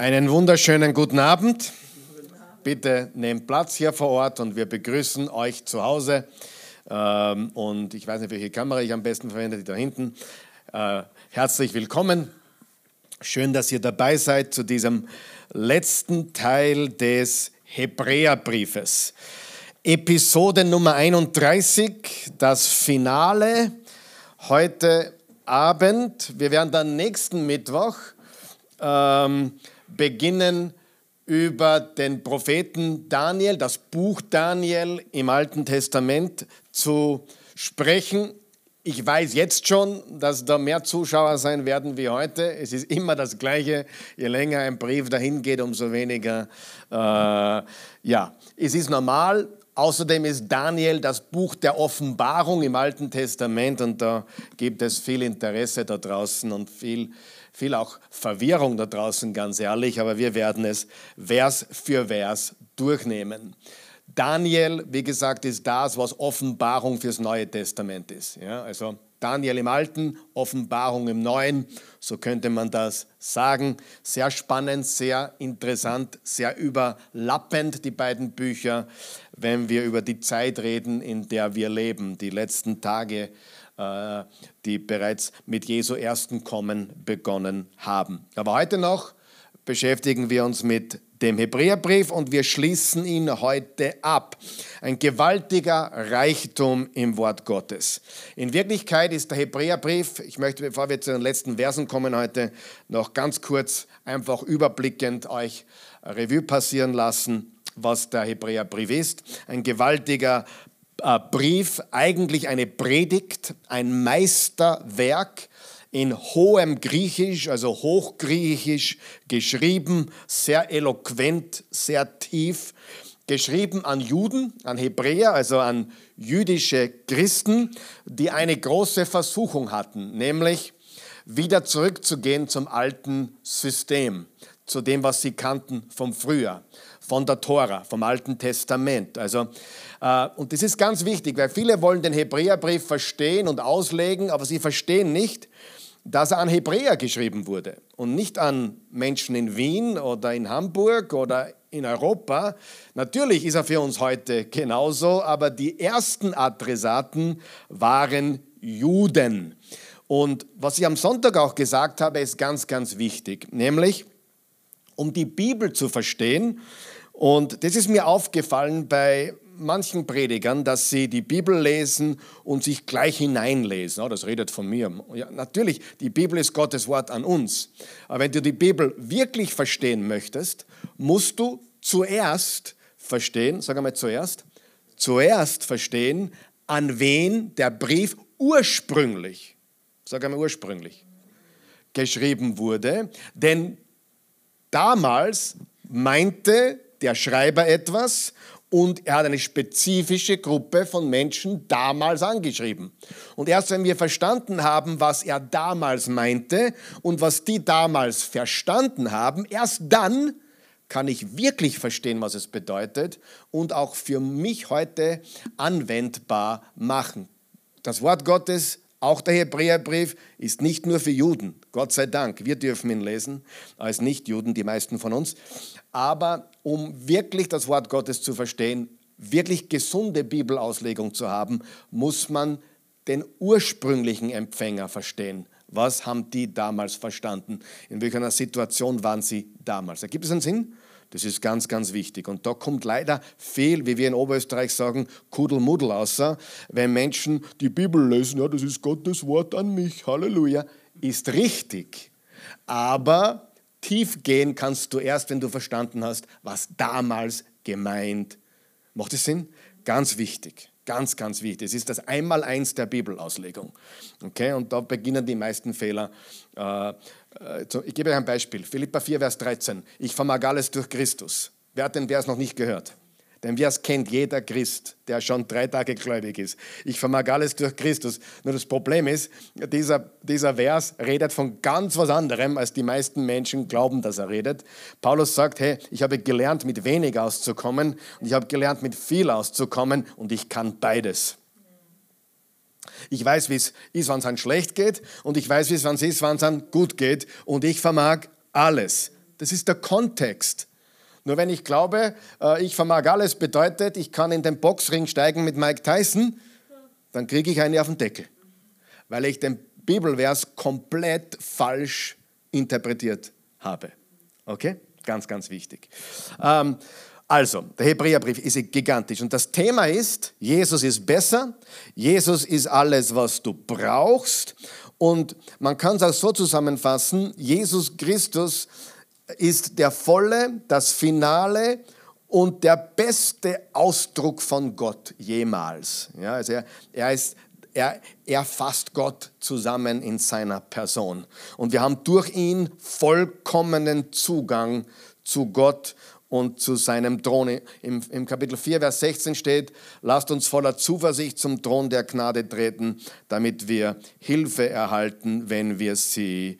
Einen wunderschönen guten Abend. Bitte nehmt Platz hier vor Ort und wir begrüßen euch zu Hause. Ähm, und ich weiß nicht, welche Kamera ich am besten verwende, die da hinten. Äh, herzlich willkommen. Schön, dass ihr dabei seid zu diesem letzten Teil des Hebräerbriefes. Episode Nummer 31, das Finale heute Abend. Wir werden dann nächsten Mittwoch ähm, beginnen über den Propheten Daniel, das Buch Daniel im Alten Testament zu sprechen. Ich weiß jetzt schon, dass da mehr Zuschauer sein werden wie heute. Es ist immer das Gleiche. Je länger ein Brief dahin geht, umso weniger. Äh, ja, es ist normal. Außerdem ist Daniel das Buch der Offenbarung im Alten Testament und da gibt es viel Interesse da draußen und viel viel auch Verwirrung da draußen, ganz ehrlich, aber wir werden es Vers für Vers durchnehmen. Daniel, wie gesagt, ist das, was Offenbarung fürs Neue Testament ist. Ja, also Daniel im Alten, Offenbarung im Neuen, so könnte man das sagen. Sehr spannend, sehr interessant, sehr überlappend, die beiden Bücher, wenn wir über die Zeit reden, in der wir leben, die letzten Tage die bereits mit Jesu ersten Kommen begonnen haben. Aber heute noch beschäftigen wir uns mit dem Hebräerbrief und wir schließen ihn heute ab. Ein gewaltiger Reichtum im Wort Gottes. In Wirklichkeit ist der Hebräerbrief, ich möchte, bevor wir zu den letzten Versen kommen heute, noch ganz kurz einfach überblickend euch Revue passieren lassen, was der Hebräerbrief ist. Ein gewaltiger äh, Brief eigentlich eine Predigt, ein Meisterwerk in hohem Griechisch, also Hochgriechisch geschrieben, sehr eloquent, sehr tief, geschrieben an Juden, an Hebräer, also an jüdische Christen, die eine große Versuchung hatten, nämlich wieder zurückzugehen zum alten System, zu dem, was sie kannten vom Früher, von der Tora, vom Alten Testament. Also äh, und das ist ganz wichtig, weil viele wollen den Hebräerbrief verstehen und auslegen, aber sie verstehen nicht, dass er an Hebräer geschrieben wurde und nicht an Menschen in Wien oder in Hamburg oder in Europa. Natürlich ist er für uns heute genauso, aber die ersten Adressaten waren Juden. Und was ich am Sonntag auch gesagt habe, ist ganz, ganz wichtig, nämlich um die Bibel zu verstehen. Und das ist mir aufgefallen bei manchen Predigern, dass sie die Bibel lesen und sich gleich hineinlesen. Oh, das redet von mir. Ja, natürlich, die Bibel ist Gottes Wort an uns. Aber wenn du die Bibel wirklich verstehen möchtest, musst du zuerst verstehen, sag einmal zuerst, zuerst verstehen, an wen der Brief ursprünglich, sag einmal ursprünglich, geschrieben wurde. Denn damals meinte der Schreiber etwas und er hat eine spezifische Gruppe von Menschen damals angeschrieben. Und erst wenn wir verstanden haben, was er damals meinte und was die damals verstanden haben, erst dann kann ich wirklich verstehen, was es bedeutet und auch für mich heute anwendbar machen. Das Wort Gottes auch der Hebräerbrief ist nicht nur für Juden, Gott sei Dank, wir dürfen ihn lesen, als Nichtjuden, die meisten von uns. Aber um wirklich das Wort Gottes zu verstehen, wirklich gesunde Bibelauslegung zu haben, muss man den ursprünglichen Empfänger verstehen. Was haben die damals verstanden? In welcher Situation waren sie damals? Ergibt es einen Sinn? Das ist ganz, ganz wichtig. Und da kommt leider viel, wie wir in Oberösterreich sagen, Kuddelmuddel außer, wenn Menschen die Bibel lesen, ja, das ist Gottes Wort an mich, Halleluja, ist richtig. Aber tief gehen kannst du erst, wenn du verstanden hast, was damals gemeint. Macht es Sinn? Ganz wichtig. Ganz, ganz wichtig. Es ist das Einmaleins der Bibelauslegung. Okay, und da beginnen die meisten Fehler. Äh, äh, ich gebe euch ein Beispiel. Philippa 4, Vers 13. Ich vermag alles durch Christus. Wer hat den Vers noch nicht gehört? Den Vers kennt jeder Christ, der schon drei Tage gläubig ist. Ich vermag alles durch Christus. Nur das Problem ist, dieser, dieser Vers redet von ganz was anderem, als die meisten Menschen glauben, dass er redet. Paulus sagt, hey, ich habe gelernt, mit wenig auszukommen und ich habe gelernt, mit viel auszukommen und ich kann beides. Ich weiß, wie es ist, wenn es einem schlecht geht und ich weiß, wie es ist, wenn es gut geht und ich vermag alles das ist der Kontext. Nur wenn ich glaube, äh, ich vermag alles bedeutet, ich kann in den Boxring steigen mit Mike Tyson, dann kriege ich eine auf den Deckel, weil ich den Bibelvers komplett falsch interpretiert habe. Okay? Ganz, ganz wichtig. Ähm, also, der Hebräerbrief ist gigantisch und das Thema ist, Jesus ist besser, Jesus ist alles, was du brauchst und man kann es auch so zusammenfassen, Jesus Christus ist der volle, das Finale und der beste Ausdruck von Gott jemals. Ja, also er, er ist er, er fasst Gott zusammen in seiner Person. Und wir haben durch ihn vollkommenen Zugang zu Gott und zu seinem Thron. Im, Im, Kapitel 4, Vers 16 steht, lasst uns voller Zuversicht zum Thron der Gnade treten, damit wir Hilfe erhalten, wenn wir sie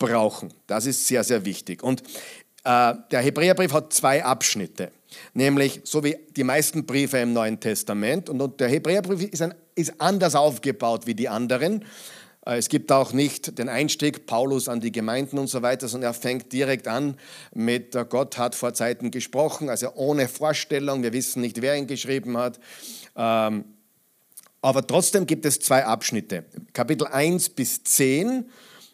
brauchen. Das ist sehr, sehr wichtig. Und äh, der Hebräerbrief hat zwei Abschnitte, nämlich so wie die meisten Briefe im Neuen Testament. Und, und der Hebräerbrief ist, ein, ist anders aufgebaut wie die anderen. Äh, es gibt auch nicht den Einstieg Paulus an die Gemeinden und so weiter, sondern er fängt direkt an mit äh, Gott hat vor Zeiten gesprochen, also ohne Vorstellung. Wir wissen nicht, wer ihn geschrieben hat. Ähm, aber trotzdem gibt es zwei Abschnitte. Kapitel 1 bis 10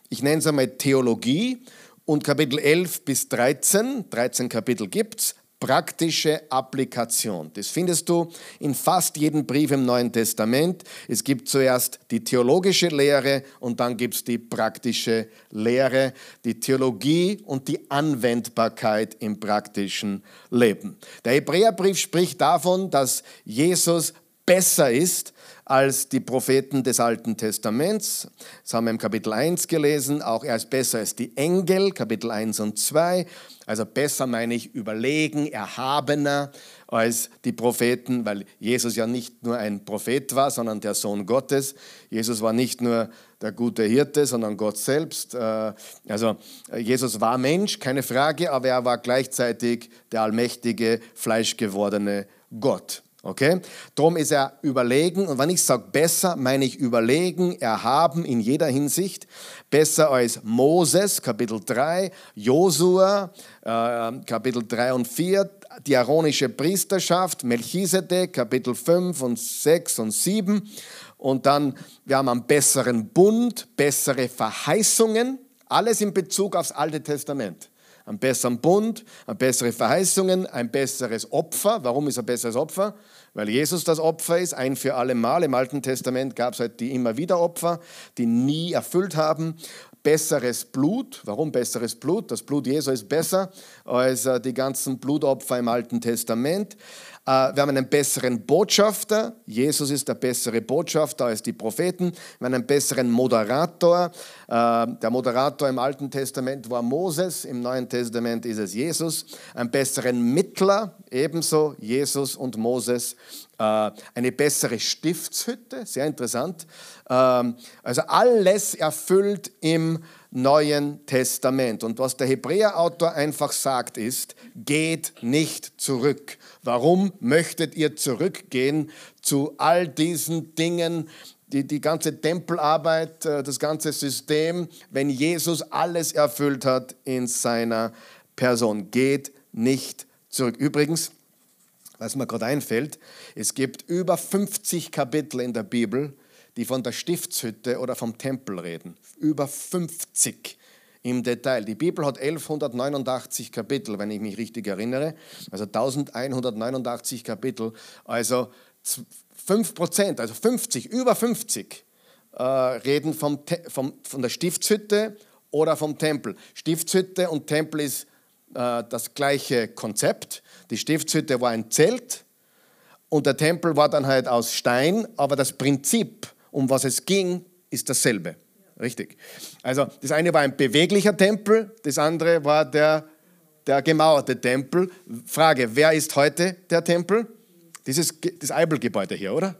ich nenne es einmal Theologie und Kapitel 11 bis 13, 13 Kapitel gibt es, praktische Applikation. Das findest du in fast jedem Brief im Neuen Testament. Es gibt zuerst die theologische Lehre und dann gibt es die praktische Lehre, die Theologie und die Anwendbarkeit im praktischen Leben. Der Hebräerbrief spricht davon, dass Jesus besser ist als die Propheten des Alten Testaments. Das haben wir im Kapitel 1 gelesen. Auch er ist besser als die Engel, Kapitel 1 und 2. Also besser meine ich überlegen, erhabener als die Propheten, weil Jesus ja nicht nur ein Prophet war, sondern der Sohn Gottes. Jesus war nicht nur der gute Hirte, sondern Gott selbst. Äh, also Jesus war Mensch, keine Frage, aber er war gleichzeitig der allmächtige, fleischgewordene Gott. Okay? Darum ist er überlegen. Und wenn ich sage besser, meine ich überlegen, erhaben in jeder Hinsicht. Besser als Moses, Kapitel 3, Josua, äh, Kapitel 3 und 4, die aaronische Priesterschaft, Melchisedek, Kapitel 5 und 6 und 7. Und dann, wir haben einen besseren Bund, bessere Verheißungen, alles in Bezug aufs Alte Testament einen besseren Bund, bessere Verheißungen, ein besseres Opfer. Warum ist ein besseres Opfer? Weil Jesus das Opfer ist, ein für alle Mal. Im Alten Testament gab es halt die immer wieder Opfer, die nie erfüllt haben. Besseres Blut. Warum besseres Blut? Das Blut Jesu ist besser als äh, die ganzen Blutopfer im Alten Testament. Äh, wir haben einen besseren Botschafter. Jesus ist der bessere Botschafter als die Propheten. Wir haben einen besseren Moderator. Äh, der Moderator im Alten Testament war Moses, im Neuen Testament ist es Jesus. Einen besseren Mittler, ebenso Jesus und Moses. Äh, eine bessere Stiftshütte, sehr interessant. Ähm, also alles erfüllt im Neuen Testament. Und was der Hebräerautor einfach sagt, ist, geht nicht zurück. Warum möchtet ihr zurückgehen zu all diesen Dingen, die, die ganze Tempelarbeit, äh, das ganze System, wenn Jesus alles erfüllt hat in seiner Person? Geht nicht zurück. Übrigens, was mir gerade einfällt, es gibt über 50 Kapitel in der Bibel, die von der Stiftshütte oder vom Tempel reden. Über 50 im Detail. Die Bibel hat 1189 Kapitel, wenn ich mich richtig erinnere. Also 1189 Kapitel. Also 5 Prozent, also 50, über 50 äh, reden vom, vom, von der Stiftshütte oder vom Tempel. Stiftshütte und Tempel ist äh, das gleiche Konzept. Die Stiftshütte war ein Zelt und der Tempel war dann halt aus Stein, aber das Prinzip, um was es ging, ist dasselbe. Richtig. Also das eine war ein beweglicher Tempel, das andere war der, der gemauerte Tempel. Frage, wer ist heute der Tempel? Dieses, das Eibelgebäude hier, oder?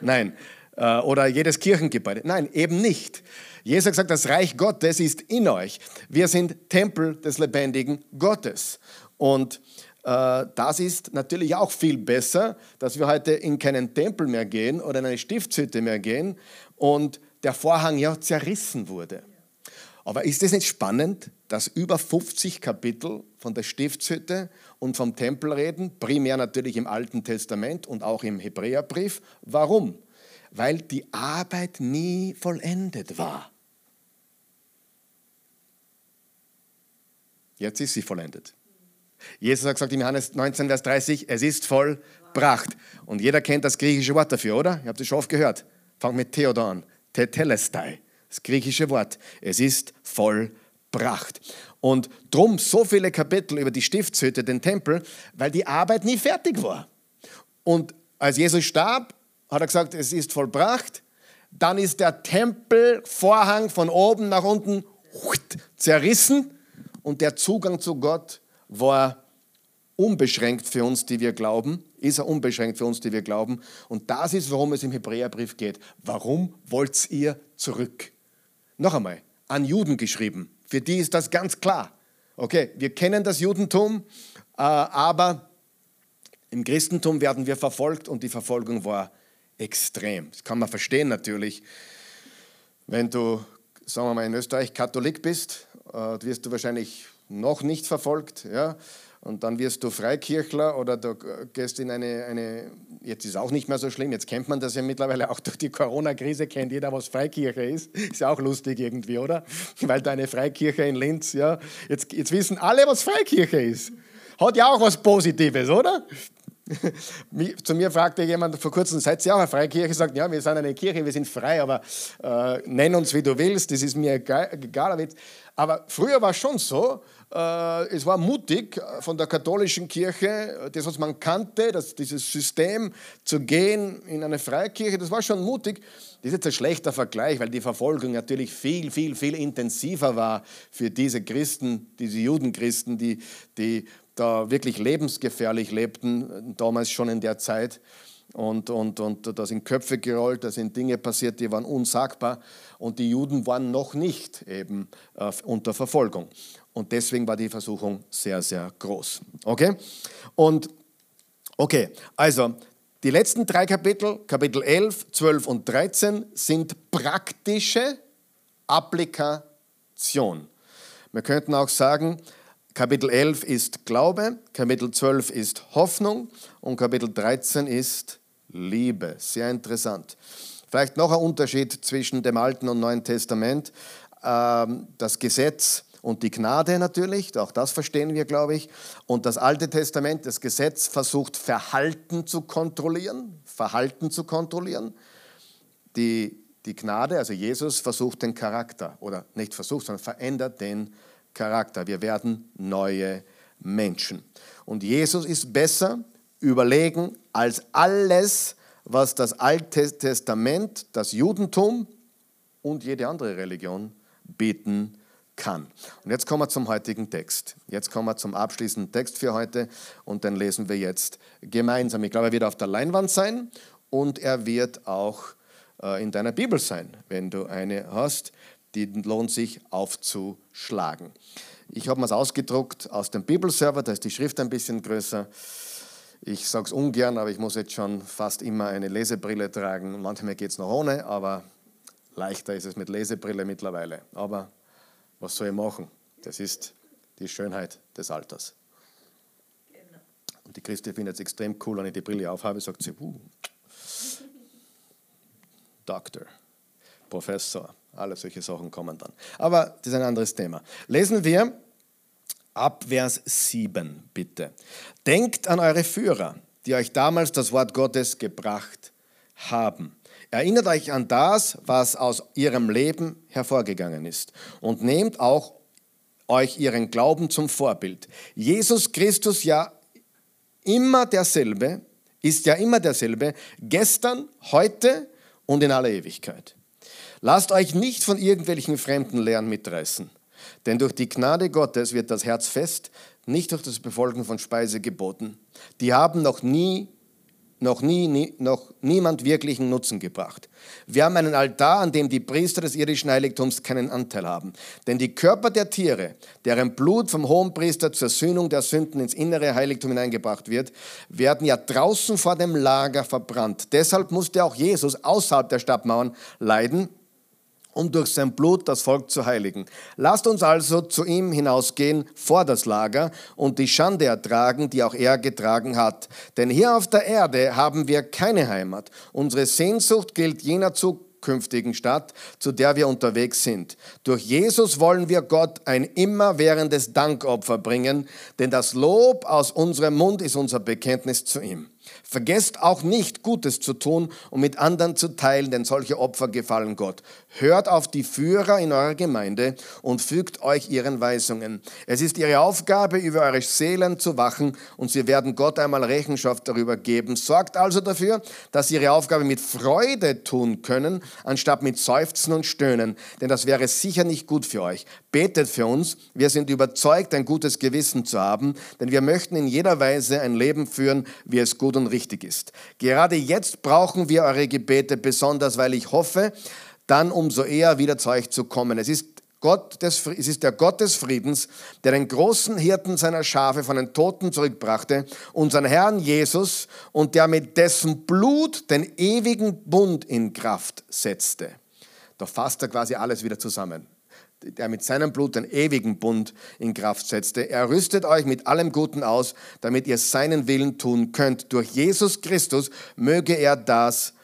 Nein. Äh, oder jedes Kirchengebäude. Nein, eben nicht. Jesus hat gesagt, das Reich Gottes ist in euch. Wir sind Tempel des lebendigen Gottes. Und das ist natürlich auch viel besser, dass wir heute in keinen Tempel mehr gehen oder in eine Stiftshütte mehr gehen und der Vorhang ja zerrissen wurde. Aber ist es nicht spannend, dass über 50 Kapitel von der Stiftshütte und vom Tempel reden, primär natürlich im Alten Testament und auch im Hebräerbrief? Warum? Weil die Arbeit nie vollendet war. Jetzt ist sie vollendet. Jesus hat gesagt im Johannes 19, Vers 30, es ist vollbracht. Und jeder kennt das griechische Wort dafür, oder? Ihr habt es schon oft gehört. Fangt mit Theodor an. Tetelestai, das griechische Wort. Es ist vollbracht. Und drum so viele Kapitel über die Stiftshütte, den Tempel, weil die Arbeit nie fertig war. Und als Jesus starb, hat er gesagt, es ist vollbracht. Dann ist der Tempelvorhang von oben nach unten zerrissen und der Zugang zu Gott war unbeschränkt für uns, die wir glauben, ist er unbeschränkt für uns, die wir glauben. Und das ist, worum es im Hebräerbrief geht. Warum wollt ihr zurück? Noch einmal, an Juden geschrieben. Für die ist das ganz klar. Okay, wir kennen das Judentum, äh, aber im Christentum werden wir verfolgt und die Verfolgung war extrem. Das kann man verstehen natürlich. Wenn du, sagen wir mal, in Österreich Katholik bist, äh, wirst du wahrscheinlich noch nicht verfolgt. Ja? Und dann wirst du Freikirchler oder du gehst in eine, eine, jetzt ist auch nicht mehr so schlimm, jetzt kennt man das ja mittlerweile auch durch die Corona-Krise, kennt jeder, was Freikirche ist. Ist ja auch lustig irgendwie, oder? Weil deine Freikirche in Linz, ja, jetzt, jetzt wissen alle, was Freikirche ist. Hat ja auch was Positives, oder? Zu mir fragte jemand vor kurzem, seid ihr auch eine Freikirche? Sagt, ja, wir sind eine Kirche, wir sind frei, aber äh, nenn uns, wie du willst, das ist mir egal. aber früher war es schon so, es war mutig äh, von der katholischen Kirche, das, was man kannte, das, dieses System zu gehen in eine Freikirche, das war schon mutig. Das ist jetzt ein schlechter Vergleich, weil die Verfolgung natürlich viel, viel, viel intensiver war für diese Christen, diese Judenchristen, die, die da wirklich lebensgefährlich lebten, damals schon in der Zeit. Und, und, und da sind Köpfe gerollt, da sind Dinge passiert, die waren unsagbar. Und die Juden waren noch nicht eben äh, unter Verfolgung. Und deswegen war die Versuchung sehr, sehr groß. Okay? Und okay, also die letzten drei Kapitel, Kapitel 11, 12 und 13, sind praktische Applikation. Wir könnten auch sagen, Kapitel 11 ist Glaube, Kapitel 12 ist Hoffnung und Kapitel 13 ist Liebe. Sehr interessant. Vielleicht noch ein Unterschied zwischen dem Alten und Neuen Testament. Ähm, das Gesetz und die Gnade natürlich, auch das verstehen wir, glaube ich. Und das Alte Testament, das Gesetz versucht Verhalten zu kontrollieren, Verhalten zu kontrollieren. Die, die Gnade, also Jesus, versucht den Charakter, oder nicht versucht, sondern verändert den Charakter. Wir werden neue Menschen. Und Jesus ist besser überlegen als alles, was das Alte Testament, das Judentum und jede andere Religion bieten kann. Und jetzt kommen wir zum heutigen Text. Jetzt kommen wir zum abschließenden Text für heute und den lesen wir jetzt gemeinsam. Ich glaube, er wird auf der Leinwand sein und er wird auch äh, in deiner Bibel sein, wenn du eine hast die lohnt sich aufzuschlagen. Ich habe mir es ausgedruckt aus dem Bibelserver, da ist die Schrift ein bisschen größer. Ich sage es ungern, aber ich muss jetzt schon fast immer eine Lesebrille tragen. Manchmal geht es noch ohne, aber leichter ist es mit Lesebrille mittlerweile. Aber was soll ich machen? Das ist die Schönheit des Alters. Und die Christi findet es extrem cool, wenn ich die Brille aufhabe, sagt sie, uh, Doktor, Professor. Alle solche Sachen kommen dann. Aber das ist ein anderes Thema. Lesen wir ab Vers 7, bitte. Denkt an eure Führer, die euch damals das Wort Gottes gebracht haben. Erinnert euch an das, was aus ihrem Leben hervorgegangen ist und nehmt auch euch ihren Glauben zum Vorbild. Jesus Christus ja immer derselbe, ist ja immer derselbe, gestern, heute und in aller Ewigkeit. Lasst euch nicht von irgendwelchen fremden Lehren mitreißen, denn durch die Gnade Gottes wird das Herz fest, nicht durch das Befolgen von Speisegeboten. Die haben noch nie noch nie, nie, noch niemand wirklichen Nutzen gebracht. Wir haben einen Altar, an dem die Priester des irdischen Heiligtums keinen Anteil haben. Denn die Körper der Tiere, deren Blut vom Hohenpriester zur Sühnung der Sünden ins innere Heiligtum hineingebracht wird, werden ja draußen vor dem Lager verbrannt. Deshalb musste auch Jesus außerhalb der Stadtmauern leiden um durch sein Blut das Volk zu heiligen. Lasst uns also zu ihm hinausgehen vor das Lager und die Schande ertragen, die auch er getragen hat. Denn hier auf der Erde haben wir keine Heimat. Unsere Sehnsucht gilt jener zukünftigen Stadt, zu der wir unterwegs sind. Durch Jesus wollen wir Gott ein immerwährendes Dankopfer bringen, denn das Lob aus unserem Mund ist unser Bekenntnis zu ihm. Vergesst auch nicht, Gutes zu tun und mit anderen zu teilen, denn solche Opfer gefallen Gott. Hört auf die Führer in eurer Gemeinde und fügt euch ihren Weisungen. Es ist ihre Aufgabe, über eure Seelen zu wachen und sie werden Gott einmal Rechenschaft darüber geben. Sorgt also dafür, dass sie ihre Aufgabe mit Freude tun können, anstatt mit Seufzen und Stöhnen, denn das wäre sicher nicht gut für euch. Betet für uns. Wir sind überzeugt, ein gutes Gewissen zu haben, denn wir möchten in jeder Weise ein Leben führen, wie es gut und richtig ist. Gerade jetzt brauchen wir eure Gebete besonders, weil ich hoffe, dann umso eher wieder zu euch zu kommen. Es ist Gott des, es ist der Gott des Friedens, der den großen Hirten seiner Schafe von den Toten zurückbrachte, unseren Herrn Jesus, und der mit dessen Blut den ewigen Bund in Kraft setzte. Da fasst er quasi alles wieder zusammen der mit seinem Blut den ewigen Bund in Kraft setzte. Er rüstet euch mit allem Guten aus, damit ihr seinen Willen tun könnt. Durch Jesus Christus möge er das,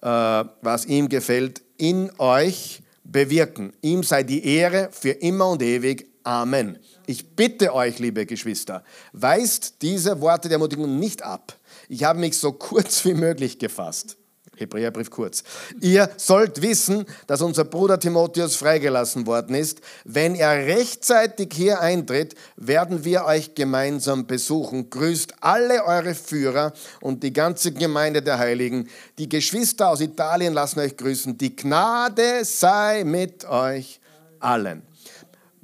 äh, was ihm gefällt, in euch bewirken. Ihm sei die Ehre für immer und ewig. Amen. Ich bitte euch, liebe Geschwister, weist diese Worte der Ermutigung nicht ab. Ich habe mich so kurz wie möglich gefasst. Hebräerbrief kurz. Ihr sollt wissen, dass unser Bruder Timotheus freigelassen worden ist. Wenn er rechtzeitig hier eintritt, werden wir euch gemeinsam besuchen. Grüßt alle eure Führer und die ganze Gemeinde der Heiligen. Die Geschwister aus Italien lassen euch grüßen. Die Gnade sei mit euch allen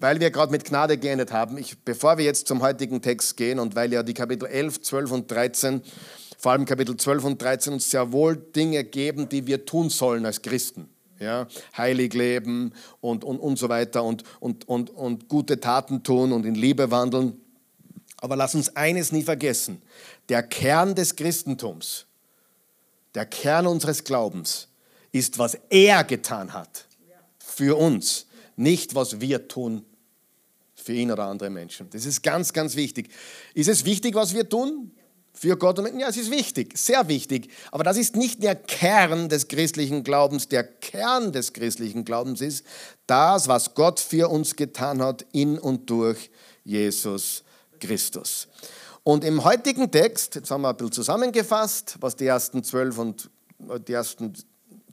weil wir gerade mit Gnade geendet haben, ich, bevor wir jetzt zum heutigen Text gehen und weil ja die Kapitel 11, 12 und 13 vor allem Kapitel 12 und 13 uns sehr wohl Dinge geben, die wir tun sollen als Christen. Ja, heilig leben und, und, und so weiter und, und, und, und gute Taten tun und in Liebe wandeln. Aber lass uns eines nie vergessen. Der Kern des Christentums, der Kern unseres Glaubens ist, was er getan hat für uns, nicht was wir tun für ihn oder andere Menschen. Das ist ganz, ganz wichtig. Ist es wichtig, was wir tun? Für Gott und Ja, es ist wichtig, sehr wichtig. Aber das ist nicht der Kern des christlichen Glaubens. Der Kern des christlichen Glaubens ist das, was Gott für uns getan hat in und durch Jesus Christus. Und im heutigen Text, jetzt haben wir ein bisschen zusammengefasst, was die ersten zwölf und die ersten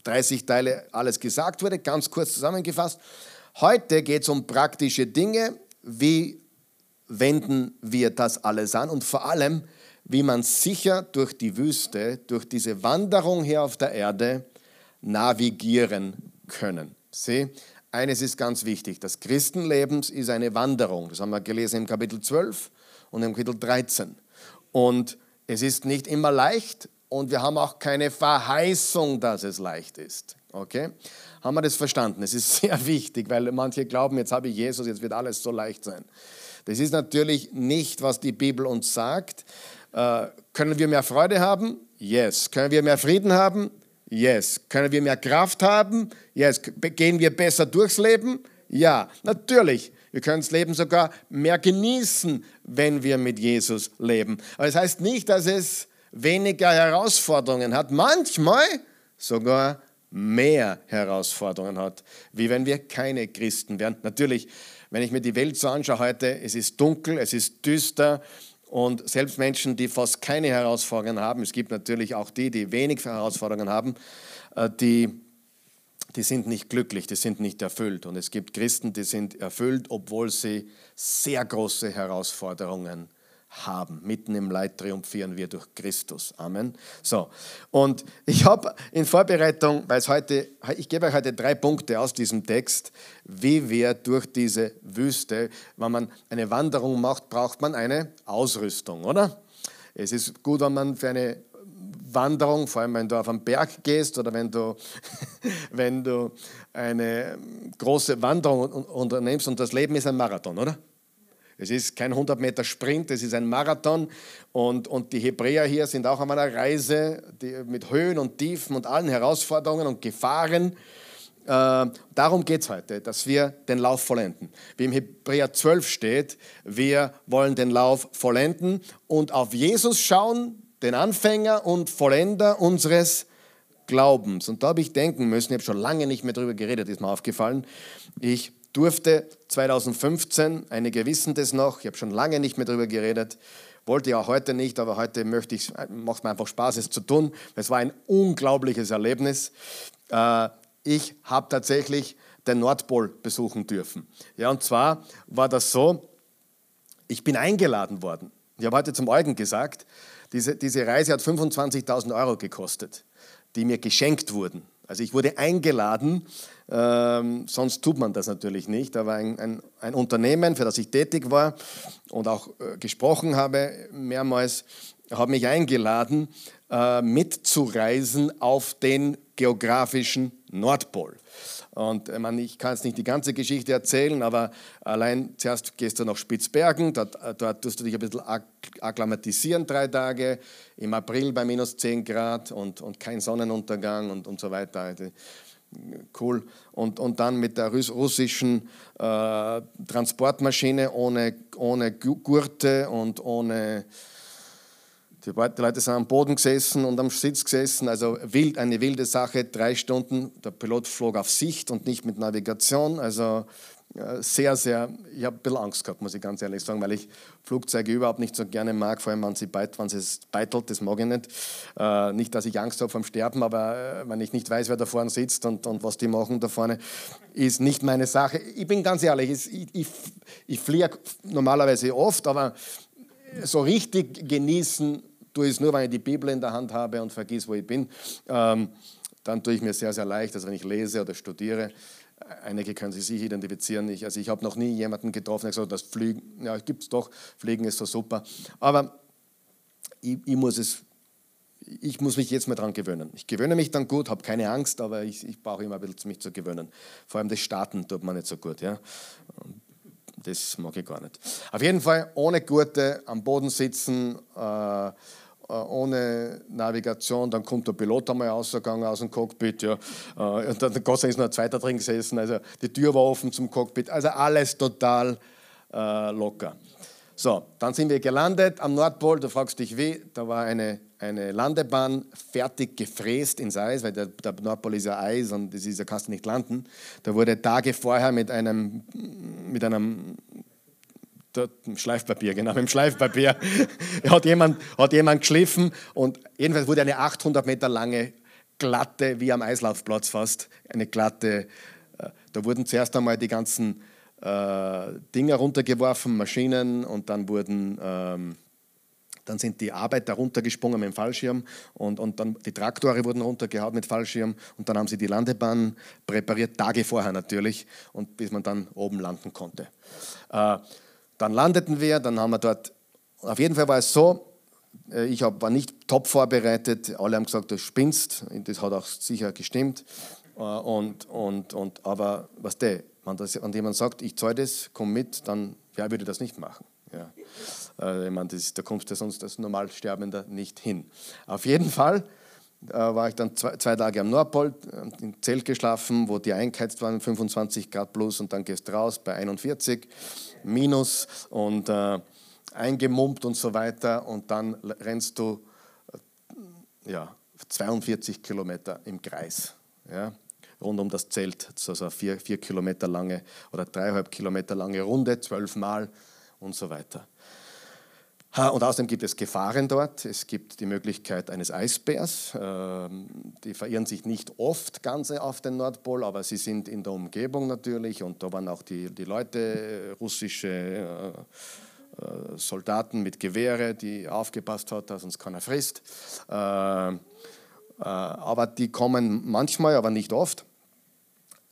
30 Teile alles gesagt wurde, ganz kurz zusammengefasst. Heute geht es um praktische Dinge. Wie wenden wir das alles an? Und vor allem, wie man sicher durch die Wüste, durch diese Wanderung hier auf der Erde navigieren können. Sieh, eines ist ganz wichtig, das Christenleben ist eine Wanderung. Das haben wir gelesen im Kapitel 12 und im Kapitel 13. Und es ist nicht immer leicht und wir haben auch keine Verheißung, dass es leicht ist. Okay? Haben wir das verstanden? Es ist sehr wichtig, weil manche glauben, jetzt habe ich Jesus, jetzt wird alles so leicht sein. Das ist natürlich nicht, was die Bibel uns sagt. Äh, können wir mehr Freude haben? Yes. Können wir mehr Frieden haben? Yes. Können wir mehr Kraft haben? Yes. Gehen wir besser durchs Leben? Ja, natürlich. Wir können das Leben sogar mehr genießen, wenn wir mit Jesus leben. Aber das heißt nicht, dass es weniger Herausforderungen hat. Manchmal sogar mehr Herausforderungen hat, wie wenn wir keine Christen wären. Natürlich, wenn ich mir die Welt so anschaue heute, es ist dunkel, es ist düster, und selbst Menschen, die fast keine Herausforderungen haben, es gibt natürlich auch die, die wenig Herausforderungen haben, äh, die, die sind nicht glücklich, die sind nicht erfüllt. Und es gibt Christen, die sind erfüllt, obwohl sie sehr große Herausforderungen haben. Mitten im Leid triumphieren wir durch Christus. Amen. So, und ich habe in Vorbereitung, weil es heute, ich gebe euch heute drei Punkte aus diesem Text, wie wir durch diese Wüste, wenn man eine Wanderung macht, braucht man eine Ausrüstung, oder? Es ist gut, wenn man für eine Wanderung, vor allem wenn du auf einen Berg gehst oder wenn du, wenn du eine große Wanderung unternimmst und das Leben ist ein Marathon, oder? Es ist kein 100 Meter Sprint, es ist ein Marathon. Und, und die Hebräer hier sind auch auf einer Reise die, mit Höhen und Tiefen und allen Herausforderungen und Gefahren. äh, darum geht es heute, dass wir den Lauf vollenden. Wie im Hebräer 12 steht, wir wollen den Lauf vollenden und auf Jesus schauen, den Anfänger und Vollender unseres Glaubens. Und da habe ich denken müssen, ich habe schon lange nicht mehr darüber geredet, ist mir aufgefallen. Ich durfte 2015, einige wissen das noch, ich habe schon lange nicht mehr darüber geredet, wollte ja heute nicht, aber heute möchte ich, macht mir einfach Spaß, es zu tun. Es war ein unglaubliches Erlebnis. Äh, ich habe tatsächlich den Nordpol besuchen dürfen. Ja, und zwar war das so, ich bin eingeladen worden. Ich habe heute zum Eugen gesagt, diese, diese Reise hat 25.000 Euro gekostet, die mir geschenkt wurden. Also ich wurde eingeladen, ähm, sonst tut man das natürlich nicht. Da war ein, ein, ein, Unternehmen, für das ich tätig war und auch äh, gesprochen habe mehrmals, hat mich eingeladen, äh, mitzureisen auf den geografischen Nordpol. Und ich, meine, ich kann jetzt nicht die ganze Geschichte erzählen, aber allein zuerst gehst du nach Spitzbergen, dort, dort tust du dich ein bisschen akklimatisieren, drei Tage, im April bei minus 10 Grad und, und kein Sonnenuntergang und, und so weiter. Also, cool. Und, und dann mit der russischen äh, Transportmaschine ohne, ohne Gurte und ohne die Leute sind am Boden gesessen und am Sitz gesessen, also wild, eine wilde Sache, drei Stunden. Der Pilot flog auf Sicht und nicht mit Navigation. Also sehr, sehr, ich habe ein bisschen Angst gehabt, muss ich ganz ehrlich sagen, weil ich Flugzeuge überhaupt nicht so gerne mag, vor allem wenn sie beit, wenn es beitelt, das mag ich nicht. Äh, nicht, dass ich Angst habe vom Sterben, aber äh, wenn ich nicht weiß, wer da vorne sitzt und, und was die machen da vorne, ist nicht meine Sache. Ich bin ganz ehrlich, ich, ich, ich fliege normalerweise oft, aber so richtig genießen tue es nur, wenn ich die Bibel in der Hand habe und vergiss, wo ich bin. Ähm, dann tue ich mir sehr, sehr leicht, also wenn ich lese oder studiere. Einige können sich sicher identifizieren. Ich, also ich habe noch nie jemanden getroffen, der gesagt hat, das Fliegen, ja, gibt es doch, Fliegen ist so super. Aber ich, ich, muss es, ich muss mich jetzt mal daran gewöhnen. Ich gewöhne mich dann gut, habe keine Angst, aber ich, ich brauche immer ein bisschen mich zu gewöhnen. Vor allem das Starten tut man nicht so gut. Ja? Das mag ich gar nicht. Auf jeden Fall ohne Gurte am Boden sitzen. Äh, ohne Navigation, dann kommt der Pilot einmal rausgegangen aus dem Cockpit, ja, äh, und dann Gott sei Dank ist noch ein zweiter drin gesessen, also die Tür war offen zum Cockpit, also alles total äh, locker. So, dann sind wir gelandet am Nordpol, du fragst dich wie, da war eine, eine Landebahn fertig gefräst ins Eis, weil der, der Nordpol ist ja Eis und das ist, da kannst du nicht landen. Da wurde Tage vorher mit einem, mit einem Schleifpapier, genau, mit dem Schleifpapier hat jemand, hat jemand geschliffen und jedenfalls wurde eine 800 Meter lange glatte, wie am Eislaufplatz fast, eine glatte, äh, da wurden zuerst einmal die ganzen äh, Dinger runtergeworfen, Maschinen und dann wurden, ähm, dann sind die Arbeiter runtergesprungen mit dem Fallschirm und, und dann die Traktore wurden runtergehauen mit Fallschirm und dann haben sie die Landebahn präpariert, Tage vorher natürlich, und bis man dann oben landen konnte. Äh, dann landeten wir, dann haben wir dort, auf jeden Fall war es so, äh, ich war nicht top vorbereitet, alle haben gesagt, du spinnst, das hat auch sicher gestimmt. Äh, und, und, und, aber was der, wenn, das, wenn jemand sagt, ich zahle das, komm mit, dann wer würde das nicht machen? Ja. Äh, ich meine, das, da kommst du sonst als Normalsterbender nicht hin. Auf jeden Fall war ich dann zwei, zwei, Tage am Nordpol, im Zelt geschlafen, wo die eingeheizt waren, 25 Grad plus und dann gehst du raus bei 41 minus und äh, eingemummt und so weiter und dann rennst du äh, ja, 42 Kilometer im Kreis. Ja, rund um das Zelt, so eine vier, vier Kilometer lange oder dreieinhalb Kilometer lange Runde, zwölfmal und so weiter. Und außerdem gibt es Gefahren dort. Es gibt die Möglichkeit eines Eisbärs. Ähm, die verirren sich nicht oft ganz auf den Nordpol, aber sie sind in der Umgebung natürlich. Und da waren auch die, die Leute, russische äh, äh, Soldaten mit Gewehre, die aufgepasst hat, dass uns keiner frisst. Äh, aber die kommen manchmal, aber nicht oft.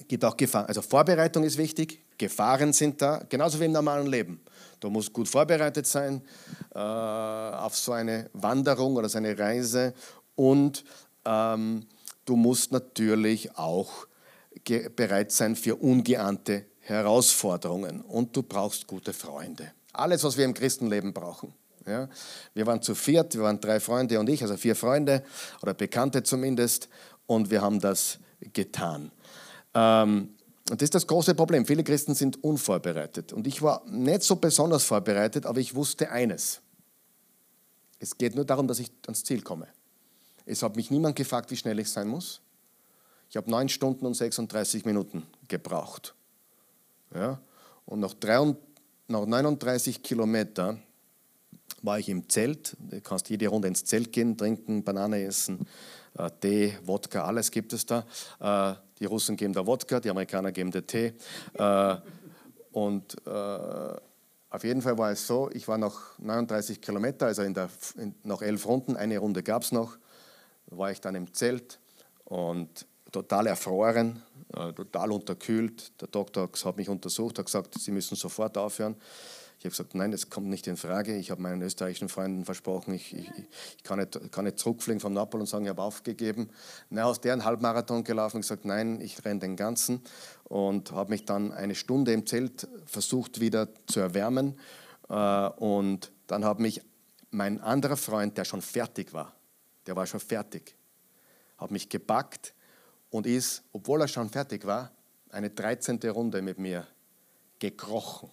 Gibt auch Gefahren. Also Vorbereitung ist wichtig. Gefahren sind da, genauso wie im normalen Leben. Du musst gut vorbereitet sein äh, auf so eine Wanderung oder so eine Reise und ähm, du musst natürlich auch bereit sein für ungeahnte Herausforderungen und du brauchst gute Freunde. Alles, was wir im Christenleben brauchen. Ja? Wir waren zu viert, wir waren drei Freunde und ich, also vier Freunde oder Bekannte zumindest, und wir haben das getan. Ähm, und das ist das große Problem. Viele Christen sind unvorbereitet. Und ich war nicht so besonders vorbereitet, aber ich wusste eines. Es geht nur darum, dass ich ans Ziel komme. Es hat mich niemand gefragt, wie schnell ich sein muss. Ich habe 9 Stunden und 36 Minuten gebraucht. Ja? Und nach, 3, nach 39 Kilometern war ich im Zelt. Du kannst jede Runde ins Zelt gehen, trinken, Banane essen, äh, Tee, Wodka, alles gibt es da. Äh, die Russen geben da Wodka, die Amerikaner geben da Tee. Äh, und auf jeden Fall war es so, ich war noch 39 Kilometer, also in der, in, noch elf Runden, eine Runde gab es noch, war ich dann im Zelt und total erfroren, äh, total unterkühlt. Der Doktor hat mich untersucht, hat gesagt, Sie müssen sofort aufhören. Ich habe gesagt, nein, das kommt nicht in Frage. Ich habe meinen österreichischen Freunden versprochen, ich, ich, ich kann, nicht, kann, nicht, zurückfliegen von Napoli und sagen, ich habe aufgegeben. Na, aus deren Halbmarathon gelaufen gesagt, nein, ich renne den ganzen. Und habe mich dann eine Stunde im Zelt versucht wieder zu erwärmen. Äh, und dann hat mich mein anderer Freund, der schon fertig war, der war schon fertig, hat mich gepackt und ist, obwohl er schon fertig war, eine 13. Runde mit mir gekrochen.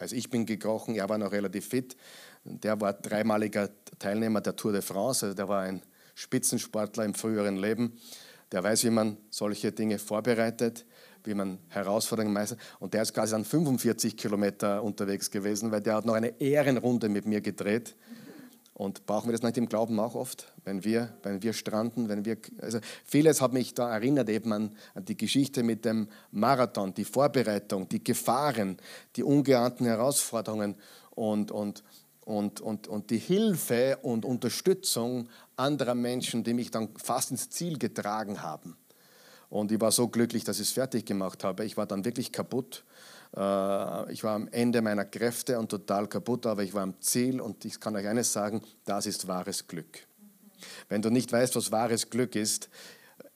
Also ich bin gekrochen, er war noch relativ fit. Der war dreimaliger Teilnehmer der Tour de France, also der war ein Spitzensportler im früheren Leben. Der weiß, wie man solche Dinge vorbereitet, wie man Herausforderungen meistert. Und der ist quasi dann 45 Kilometer unterwegs gewesen, weil der hat noch eine Ehrenrunde mit mir gedreht. Und brauchen wir das nicht im Glauben auch oft, wenn wir, wenn wir stranden, wenn wir, also vieles hat mich da erinnert eben an, an die Geschichte mit dem Marathon, die Vorbereitung, die Gefahren, die ungeahnten Herausforderungen und, und, und, und, und die Hilfe und Unterstützung anderer Menschen, die mich dann fast ins Ziel getragen haben. Und ich war so glücklich, dass ich es fertig gemacht habe. Ich war dann wirklich kaputt ich war am Ende meiner Kräfte und total kaputt, aber ich war am Ziel und ich kann euch eines sagen, das ist wahres Glück. Wenn du nicht weißt, was wahres Glück ist,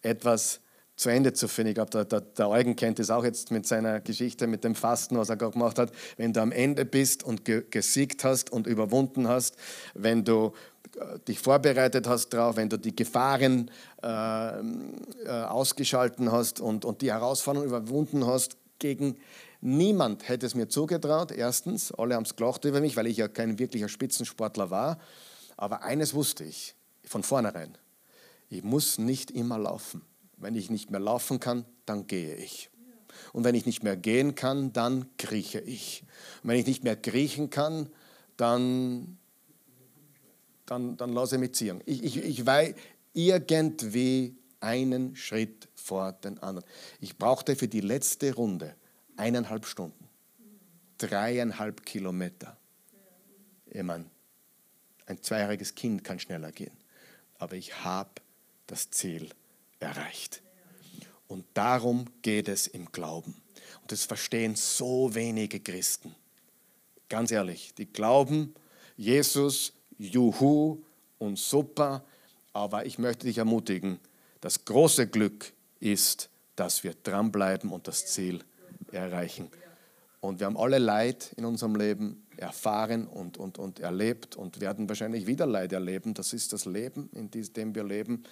etwas zu Ende zu finden. Ich glaube, der, der, der, Eugen kennt es auch jetzt mit seiner Geschichte, mit dem Fasten, was er gemacht hat. Wenn du am Ende bist und ge gesiegt hast und überwunden hast, wenn du äh, dich vorbereitet hast darauf, wenn du die Gefahren äh, äh, ausgeschalten hast und, und die Herausforderungen überwunden hast gegen Niemand hätte es mir zugetraut, erstens. Alle haben es gelacht über mich, weil ich ja kein wirklicher Spitzensportler war. Aber eines wusste ich von vornherein. Ich muss nicht immer laufen. Wenn ich nicht mehr laufen kann, dann gehe ich. Und wenn ich nicht mehr gehen kann, dann krieche ich. Und wenn ich nicht mehr kriechen kann, dann, dann, dann lasse ich mich ziehen. Ich, ich, ich weiß irgendwie einen Schritt vor den anderen. Ich brauchte für die letzte Runde eineinhalb Stunden, dreieinhalb Kilometer. Ich meine, ein zweijähriges Kind kann schneller gehen, aber ich habe das Ziel erreicht. Und darum geht es im Glauben. Und das verstehen so wenige Christen. Ganz ehrlich, die glauben, Jesus, Juhu und super, aber ich möchte dich ermutigen, das große Glück ist, dass wir dranbleiben und das Ziel erreichen erreichen. Und wir haben alle Leid in unserem Leben erfahren und, und, und erlebt und werden wahrscheinlich wieder Leid erleben. Das ist das Leben, in dem wir leben.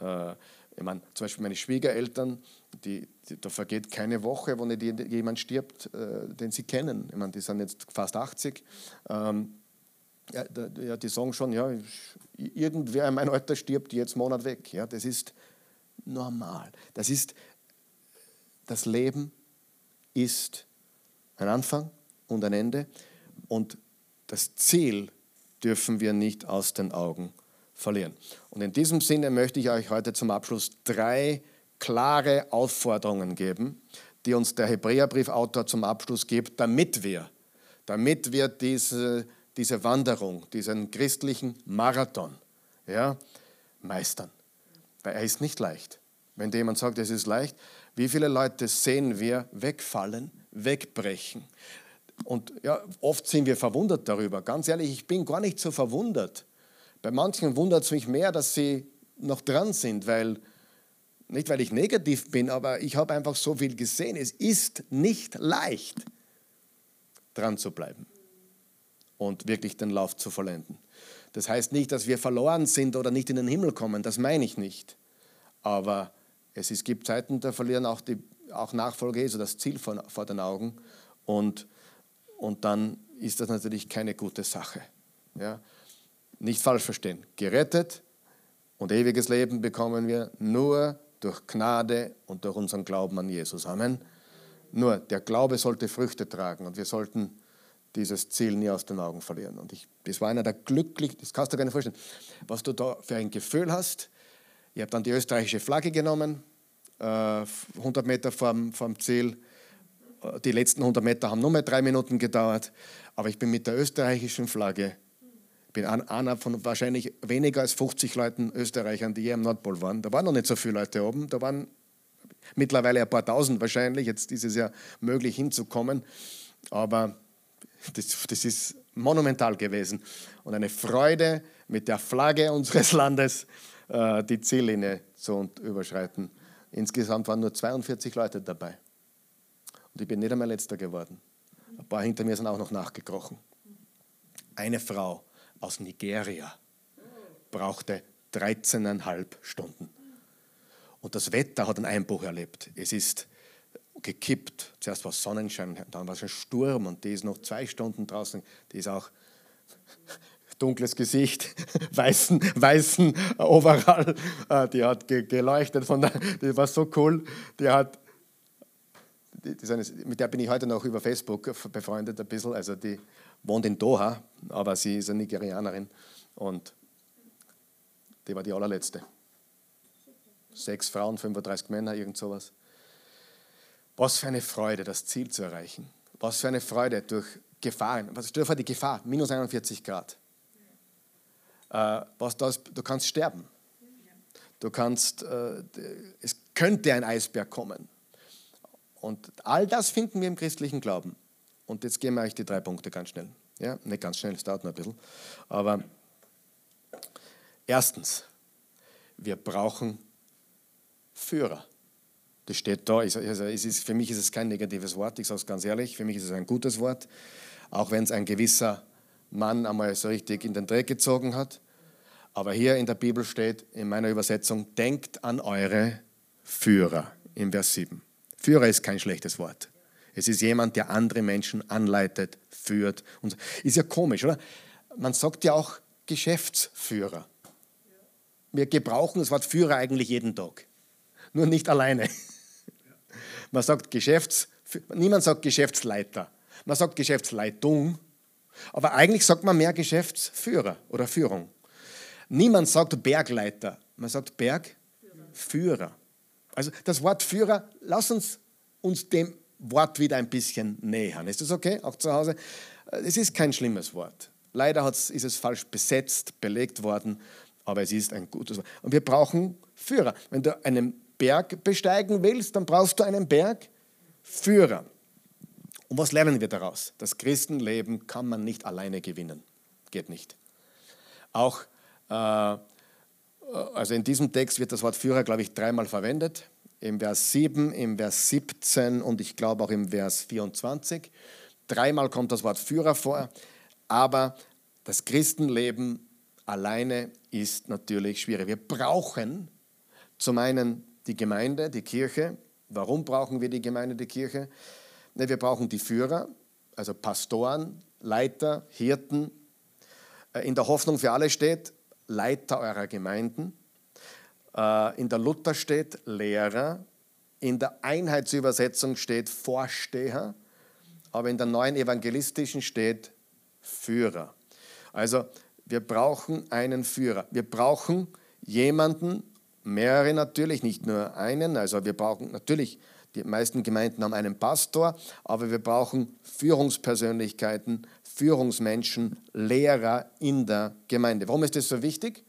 Äh, ich meine, zum Beispiel meine Schwiegereltern, die, die, da vergeht keine Woche, wo nicht jemand stirbt, äh, den sie kennen. Ich meine, die sind jetzt fast 80. Ähm, ja, die sagen schon, ja, irgendwer in meinem Alter stirbt jetzt Monat weg. Ja, das ist normal. Das ist das Leben ist ein Anfang und ein Ende und das Ziel dürfen wir nicht aus den Augen verlieren. Und in diesem Sinne möchte ich euch heute zum Abschluss drei klare Aufforderungen geben, die uns der Hebräerbriefautor zum Abschluss gibt, damit wir, damit wir diese, diese Wanderung, diesen christlichen Marathon ja, meistern. Weil er ist nicht leicht. Wenn jemand sagt, es ist leicht, wie viele Leute sehen wir wegfallen, wegbrechen? Und ja, oft sind wir verwundert darüber. Ganz ehrlich, ich bin gar nicht so verwundert. Bei manchen wundert es mich mehr, dass sie noch dran sind, weil, nicht weil ich negativ bin, aber ich habe einfach so viel gesehen. Es ist nicht leicht, dran zu bleiben und wirklich den Lauf zu vollenden. Das heißt nicht, dass wir verloren sind oder nicht in den Himmel kommen, das meine ich nicht. Aber es ist, gibt Zeiten, da verlieren auch die, auch Nachfolger Jesu, das Ziel vor, vor den Augen. Und, und dann ist das natürlich keine gute Sache. Ja? Nicht falsch verstehen. Gerettet und ewiges Leben bekommen wir nur durch Gnade und durch unseren Glauben an Jesus. Amen. Nur der Glaube sollte Früchte tragen und wir sollten dieses Ziel nie aus den Augen verlieren. Und ich, das war einer der glücklichen, das kannst du gar nicht vorstellen, was du da für ein Gefühl hast. Ich habe dann die österreichische Flagge genommen, 100 äh, Meter vom, vom Ziel. Äh, die letzten 100 Meter haben nur mehr drei Minuten gedauert, aber ich bin mit der österreichischen Flagge, bin einer von wahrscheinlich weniger als 50 Leuten Österreichern, die hier am Nordpol waren. Da waren noch nicht so viele Leute oben, da waren mittlerweile ein paar tausend wahrscheinlich. Jetzt ist es ja möglich hinzukommen, aber das, das ist monumental gewesen. Und eine Freude, mit der Flagge unseres Landes die Ziellinie zu überschreiten. Insgesamt waren nur 42 Leute dabei. Und ich bin nicht einmal letzter geworden. Ein paar hinter mir sind auch noch nachgekrochen. Eine Frau aus Nigeria brauchte 13,5 Stunden. Und das Wetter hat einen Einbruch erlebt. Es ist gekippt. Zuerst war Sonnenschein, dann war es ein Sturm und die ist noch zwei Stunden draußen. Die ist auch dunkles Gesicht, weißen, weißen Overall. Äh, die hat geleuchtet, von der, die war so cool. Die hat, die, die mit der bin ich heute noch über Facebook befreundet ein bisschen. Also die wohnt in Doha, aber sie ist eine Nigerianerin und die war die allerletzte. Sechs Frauen, 35 Männer, irgend sowas. Was für eine Freude, das Ziel zu erreichen. Was für eine Freude durch Gefahren. Was stell dir vor, die Gefahr, minus 41 Grad. Äh, was das, du kannst sterben. Du kannst, äh, es könnte ein Eisberg kommen. Und all das finden wir im christlichen Glauben. Und jetzt gehen wir euch die drei Punkte ganz schnell. Ja, nicht ganz schnell, es dauert noch ein bisschen. Aber erstens, wir brauchen Führer. Das steht da. Also es ist, für mich ist es kein negatives Wort, ich sage es ganz ehrlich. Für mich ist es ein gutes Wort, auch wenn es ein gewisser Mann einmal so richtig in den Dreck gezogen hat. Aber hier in der Bibel steht, in meiner Übersetzung, denkt an eure Führer im Vers 7. Führer ist kein schlechtes Wort. Es ist jemand, der andere Menschen anleitet, führt. Und ist ja komisch, oder? Man sagt ja auch Geschäftsführer. Wir gebrauchen das Wort Führer eigentlich jeden Tag. Nur nicht alleine. Man sagt Geschäfts, niemand sagt Geschäftsleiter. Man sagt Geschäftsleitung, aber eigentlich sagt man mehr Geschäftsführer oder Führung. Niemand sagt Bergleiter, man sagt Bergführer. Also das Wort Führer, lass uns uns dem Wort wieder ein bisschen nähern. Ist das okay, auch zu Hause? Es ist kein schlimmes Wort. Leider ist es falsch besetzt, belegt worden, aber es ist ein gutes Wort. Und wir brauchen Führer. Wenn du einen Berg besteigen willst, dann brauchst du einen Bergführer. Und was lernen wir daraus? Das Christenleben kann man nicht alleine gewinnen. Geht nicht. Auch, äh, also in diesem Text wird das Wort Führer, glaube ich, dreimal verwendet. Im Vers 7, im Vers 17 und ich glaube auch im Vers 24. Dreimal kommt das Wort Führer vor. Aber das Christenleben alleine ist natürlich schwierig. Wir brauchen zum einen die Gemeinde, die Kirche. Warum brauchen wir die Gemeinde, die Kirche? Wir brauchen die Führer, also Pastoren, Leiter, Hirten. Äh, in der Hoffnung für alle steht Leiter eurer Gemeinden. Äh, in der Luther steht Lehrer. In der Einheitsübersetzung steht Vorsteher. Aber in der neuen evangelistischen steht Führer. Also wir brauchen einen Führer. Wir brauchen jemanden, mehrere natürlich, nicht nur einen. Also wir brauchen natürlich, die meisten Gemeinden haben einen Pastor, aber wir brauchen Führungspersönlichkeiten, Führungsmenschen, Lehrer in der Gemeinde. Warum ist das so wichtig?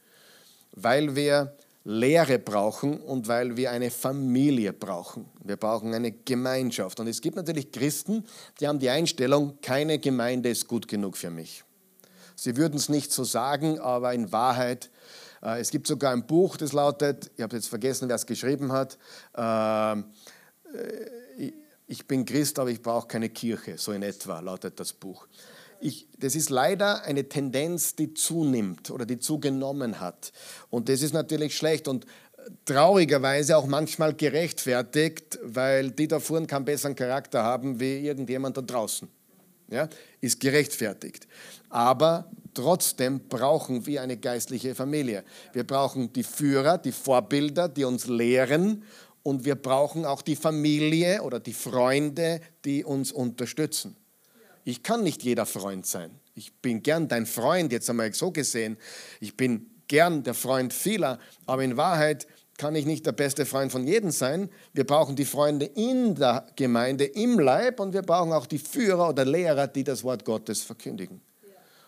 Weil wir Lehre brauchen und weil wir eine Familie brauchen. Wir brauchen eine Gemeinschaft. Und es gibt natürlich Christen, die haben die Einstellung, keine Gemeinde ist gut genug für mich. Sie würden es nicht so sagen, aber in Wahrheit äh, es gibt sogar ein Buch, das lautet, ich habe jetzt vergessen, wer es geschrieben hat, äh, ich bin Christ, aber ich brauche keine Kirche, so in etwa lautet das Buch. Ich, das ist leider eine Tendenz, die zunimmt oder die zugenommen hat. Und das ist natürlich schlecht. Und traurigerweise auch manchmal gerechtfertigt, weil die da vorne keinen besseren Charakter haben wie irgendjemand da draußen. Ja, ist gerechtfertigt. Aber trotzdem brauchen wir eine geistliche Familie. Wir brauchen die Führer, die Vorbilder, die uns lehren und wir brauchen auch die Familie oder die Freunde, die uns unterstützen. Ich kann nicht jeder Freund sein. Ich bin gern dein Freund, jetzt einmal so gesehen. Ich bin gern der Freund vieler, aber in Wahrheit kann ich nicht der beste Freund von jedem sein. Wir brauchen die Freunde in der Gemeinde, im Leib und wir brauchen auch die Führer oder Lehrer, die das Wort Gottes verkündigen.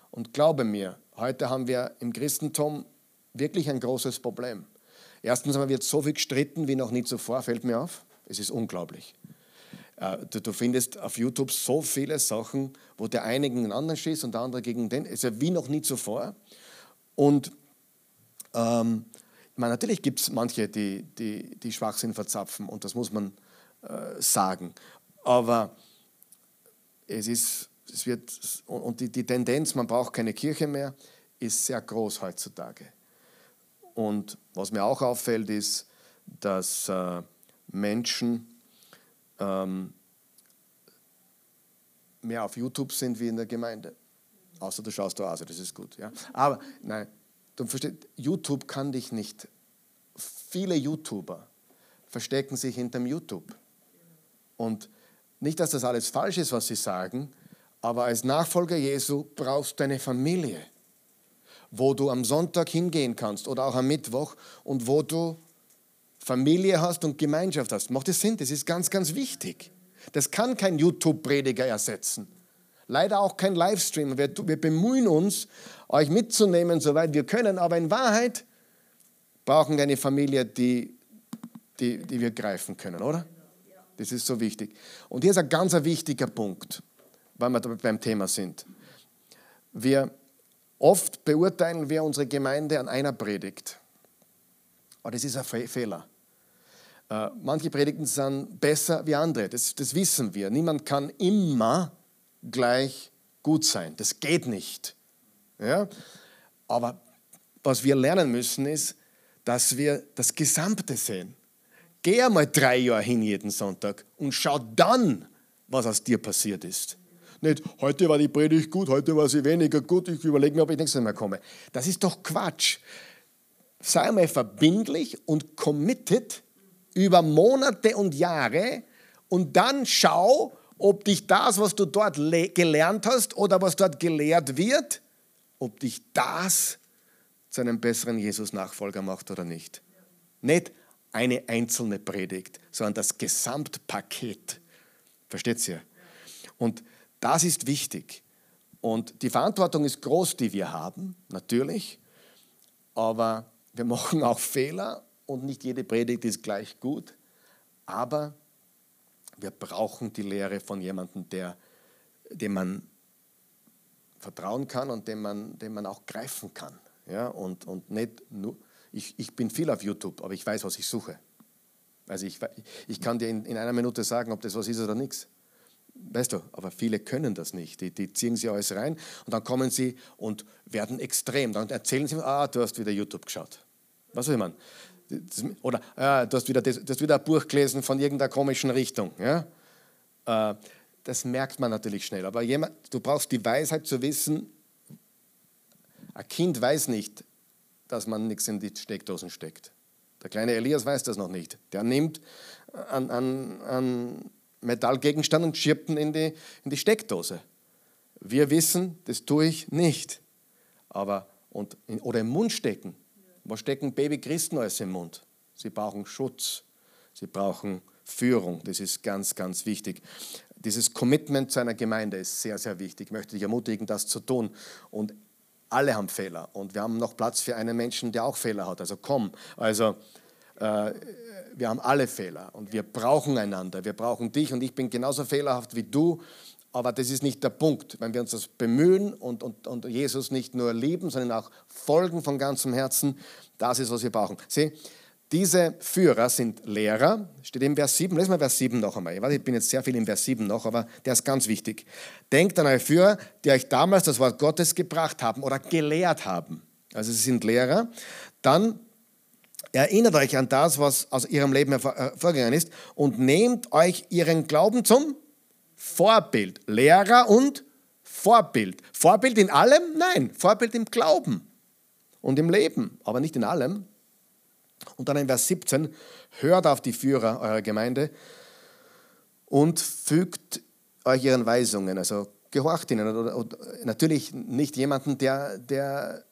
Und glaube mir, heute haben wir im Christentum wirklich ein großes Problem. Erstens einmal wird so viel gestritten wie noch nie zuvor, fällt mir auf. Es ist unglaublich. Äh, du, findest auf YouTube so viele Sachen, wo der eine gegen den anderen schießt und der andere gegen den. Es ist ja wie noch nie zuvor. Und ähm, meine, natürlich gibt es manche, die, die, die Schwachsinn verzapfen und das muss man äh, sagen. Aber es ist, es wird, und die, die Tendenz, man braucht keine Kirche mehr, ist sehr groß heutzutage. Und was mir auch auffällt, ist, dass äh, Menschen ähm, mehr auf YouTube sind wie in der Gemeinde. Außer du schaust also, das ist gut. Ja? Aber nein, Du verstehst, YouTube kann dich nicht. Viele YouTuber verstecken sich hinterm YouTube. Und nicht, dass das alles falsch ist, was sie sagen, aber als Nachfolger Jesu brauchst du eine Familie, wo du am Sonntag hingehen kannst oder auch am Mittwoch und wo du Familie hast und Gemeinschaft hast. Macht das Sinn? Das ist ganz, ganz wichtig. Das kann kein YouTube-Prediger ersetzen. Leider auch kein Livestream. Wir, wir bemühen uns, euch mitzunehmen, soweit wir können, aber in Wahrheit brauchen wir eine Familie, die, die, die wir greifen können, oder? Das ist so wichtig. Und hier ist ein ganz wichtiger Punkt, weil wir beim Thema sind. Wir oft beurteilen wir unsere Gemeinde an einer Predigt. Aber das ist ein Fehler. Äh, manche Predigten sind besser wie andere, das, das wissen wir. Niemand kann immer gleich gut sein. Das geht nicht. Ja? Aber was wir lernen müssen, ist, dass wir das Gesamte sehen. Geh einmal drei Jahre hin jeden Sonntag und schau dann, was aus dir passiert ist. Nicht, heute war die Predigt gut, heute war sie weniger gut, ich überlege mir, ob ich nächstes Mal komme. Das ist doch Quatsch. Sei einmal verbindlich und committed über Monate und Jahre und dann schau, ob dich das, was du dort gelernt hast oder was dort gelehrt wird, ob dich das zu einem besseren Jesus-Nachfolger macht oder nicht. Nicht eine einzelne Predigt, sondern das Gesamtpaket. Versteht ihr? Und das ist wichtig. Und die Verantwortung ist groß, die wir haben, natürlich. Aber wir machen auch Fehler und nicht jede Predigt ist gleich gut. Aber wir brauchen die Lehre von jemandem, der, dem man vertrauen kann und dem man, dem man auch greifen kann. Ja? Und, und nicht nur, ich, ich bin viel auf YouTube, aber ich weiß, was ich suche. Also ich, ich kann dir in, in einer Minute sagen, ob das was ist oder nichts. Weißt du, aber viele können das nicht. Die, die ziehen sie alles rein und dann kommen sie und werden extrem. Dann erzählen sie, ah, du hast wieder YouTube geschaut. Was ich meine? Oder äh, du, hast wieder, du hast wieder ein Buch gelesen von irgendeiner komischen Richtung. Ja? Äh, das merkt man natürlich schnell. Aber jemand, du brauchst die Weisheit zu wissen, ein Kind weiß nicht, dass man nichts in die Steckdosen steckt. Der kleine Elias weiß das noch nicht. Der nimmt einen, einen, einen Metallgegenstand und schiebt ihn in die, in die Steckdose. Wir wissen, das tue ich nicht. Aber, und, oder im Mund stecken. Was stecken Babychristen alles im Mund? Sie brauchen Schutz, sie brauchen Führung, das ist ganz, ganz wichtig. Dieses Commitment zu einer Gemeinde ist sehr, sehr wichtig. Ich möchte dich ermutigen, das zu tun. Und alle haben Fehler und wir haben noch Platz für einen Menschen, der auch Fehler hat. Also komm, also wir haben alle Fehler und wir brauchen einander. Wir brauchen dich und ich bin genauso fehlerhaft wie du aber das ist nicht der Punkt. Wenn wir uns das bemühen und, und, und Jesus nicht nur lieben, sondern auch folgen von ganzem Herzen, das ist, was wir brauchen. Sieh, diese Führer sind Lehrer, steht im Vers 7. Lesen wir Vers 7 noch einmal. Ich, ich bin jetzt sehr viel im Vers 7 noch, aber der ist ganz wichtig. Denkt an eure Führer, die euch damals das Wort Gottes gebracht haben oder gelehrt haben. Also sie sind Lehrer. Dann Erinnert euch an das, was aus ihrem Leben hervorgegangen ist und nehmt euch ihren Glauben zum Vorbild. Lehrer und Vorbild. Vorbild in allem? Nein, Vorbild im Glauben und im Leben, aber nicht in allem. Und dann in Vers 17, hört auf die Führer eurer Gemeinde und fügt euch ihren Weisungen, also gehorcht ihnen. Oder, oder, natürlich nicht jemanden, der, der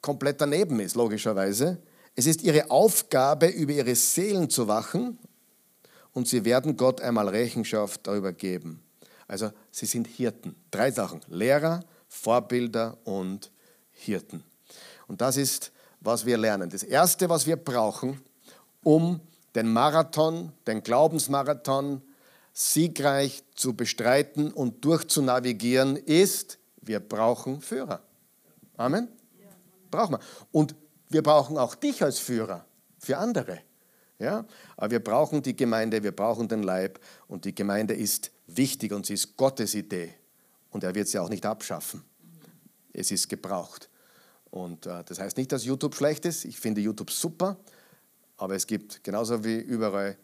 komplett daneben ist, logischerweise. Es ist ihre Aufgabe, über ihre Seelen zu wachen und sie werden Gott einmal Rechenschaft darüber geben. Also sie sind Hirten. Drei Sachen. Lehrer, Vorbilder und Hirten. Und das ist, was wir lernen. Das Erste, was wir brauchen, um den Marathon, den Glaubensmarathon siegreich zu bestreiten und durchzunavigieren, ist, wir brauchen Führer. Amen? Brauchen wir. Und wir brauchen auch dich als Führer für andere. Ja? Aber wir brauchen die Gemeinde, wir brauchen den Leib und die Gemeinde ist wichtig und sie ist Gottes Idee und er wird sie auch nicht abschaffen. Es ist gebraucht. Und äh, das heißt nicht, dass YouTube schlecht ist. Ich finde YouTube super, aber es gibt genauso wie überall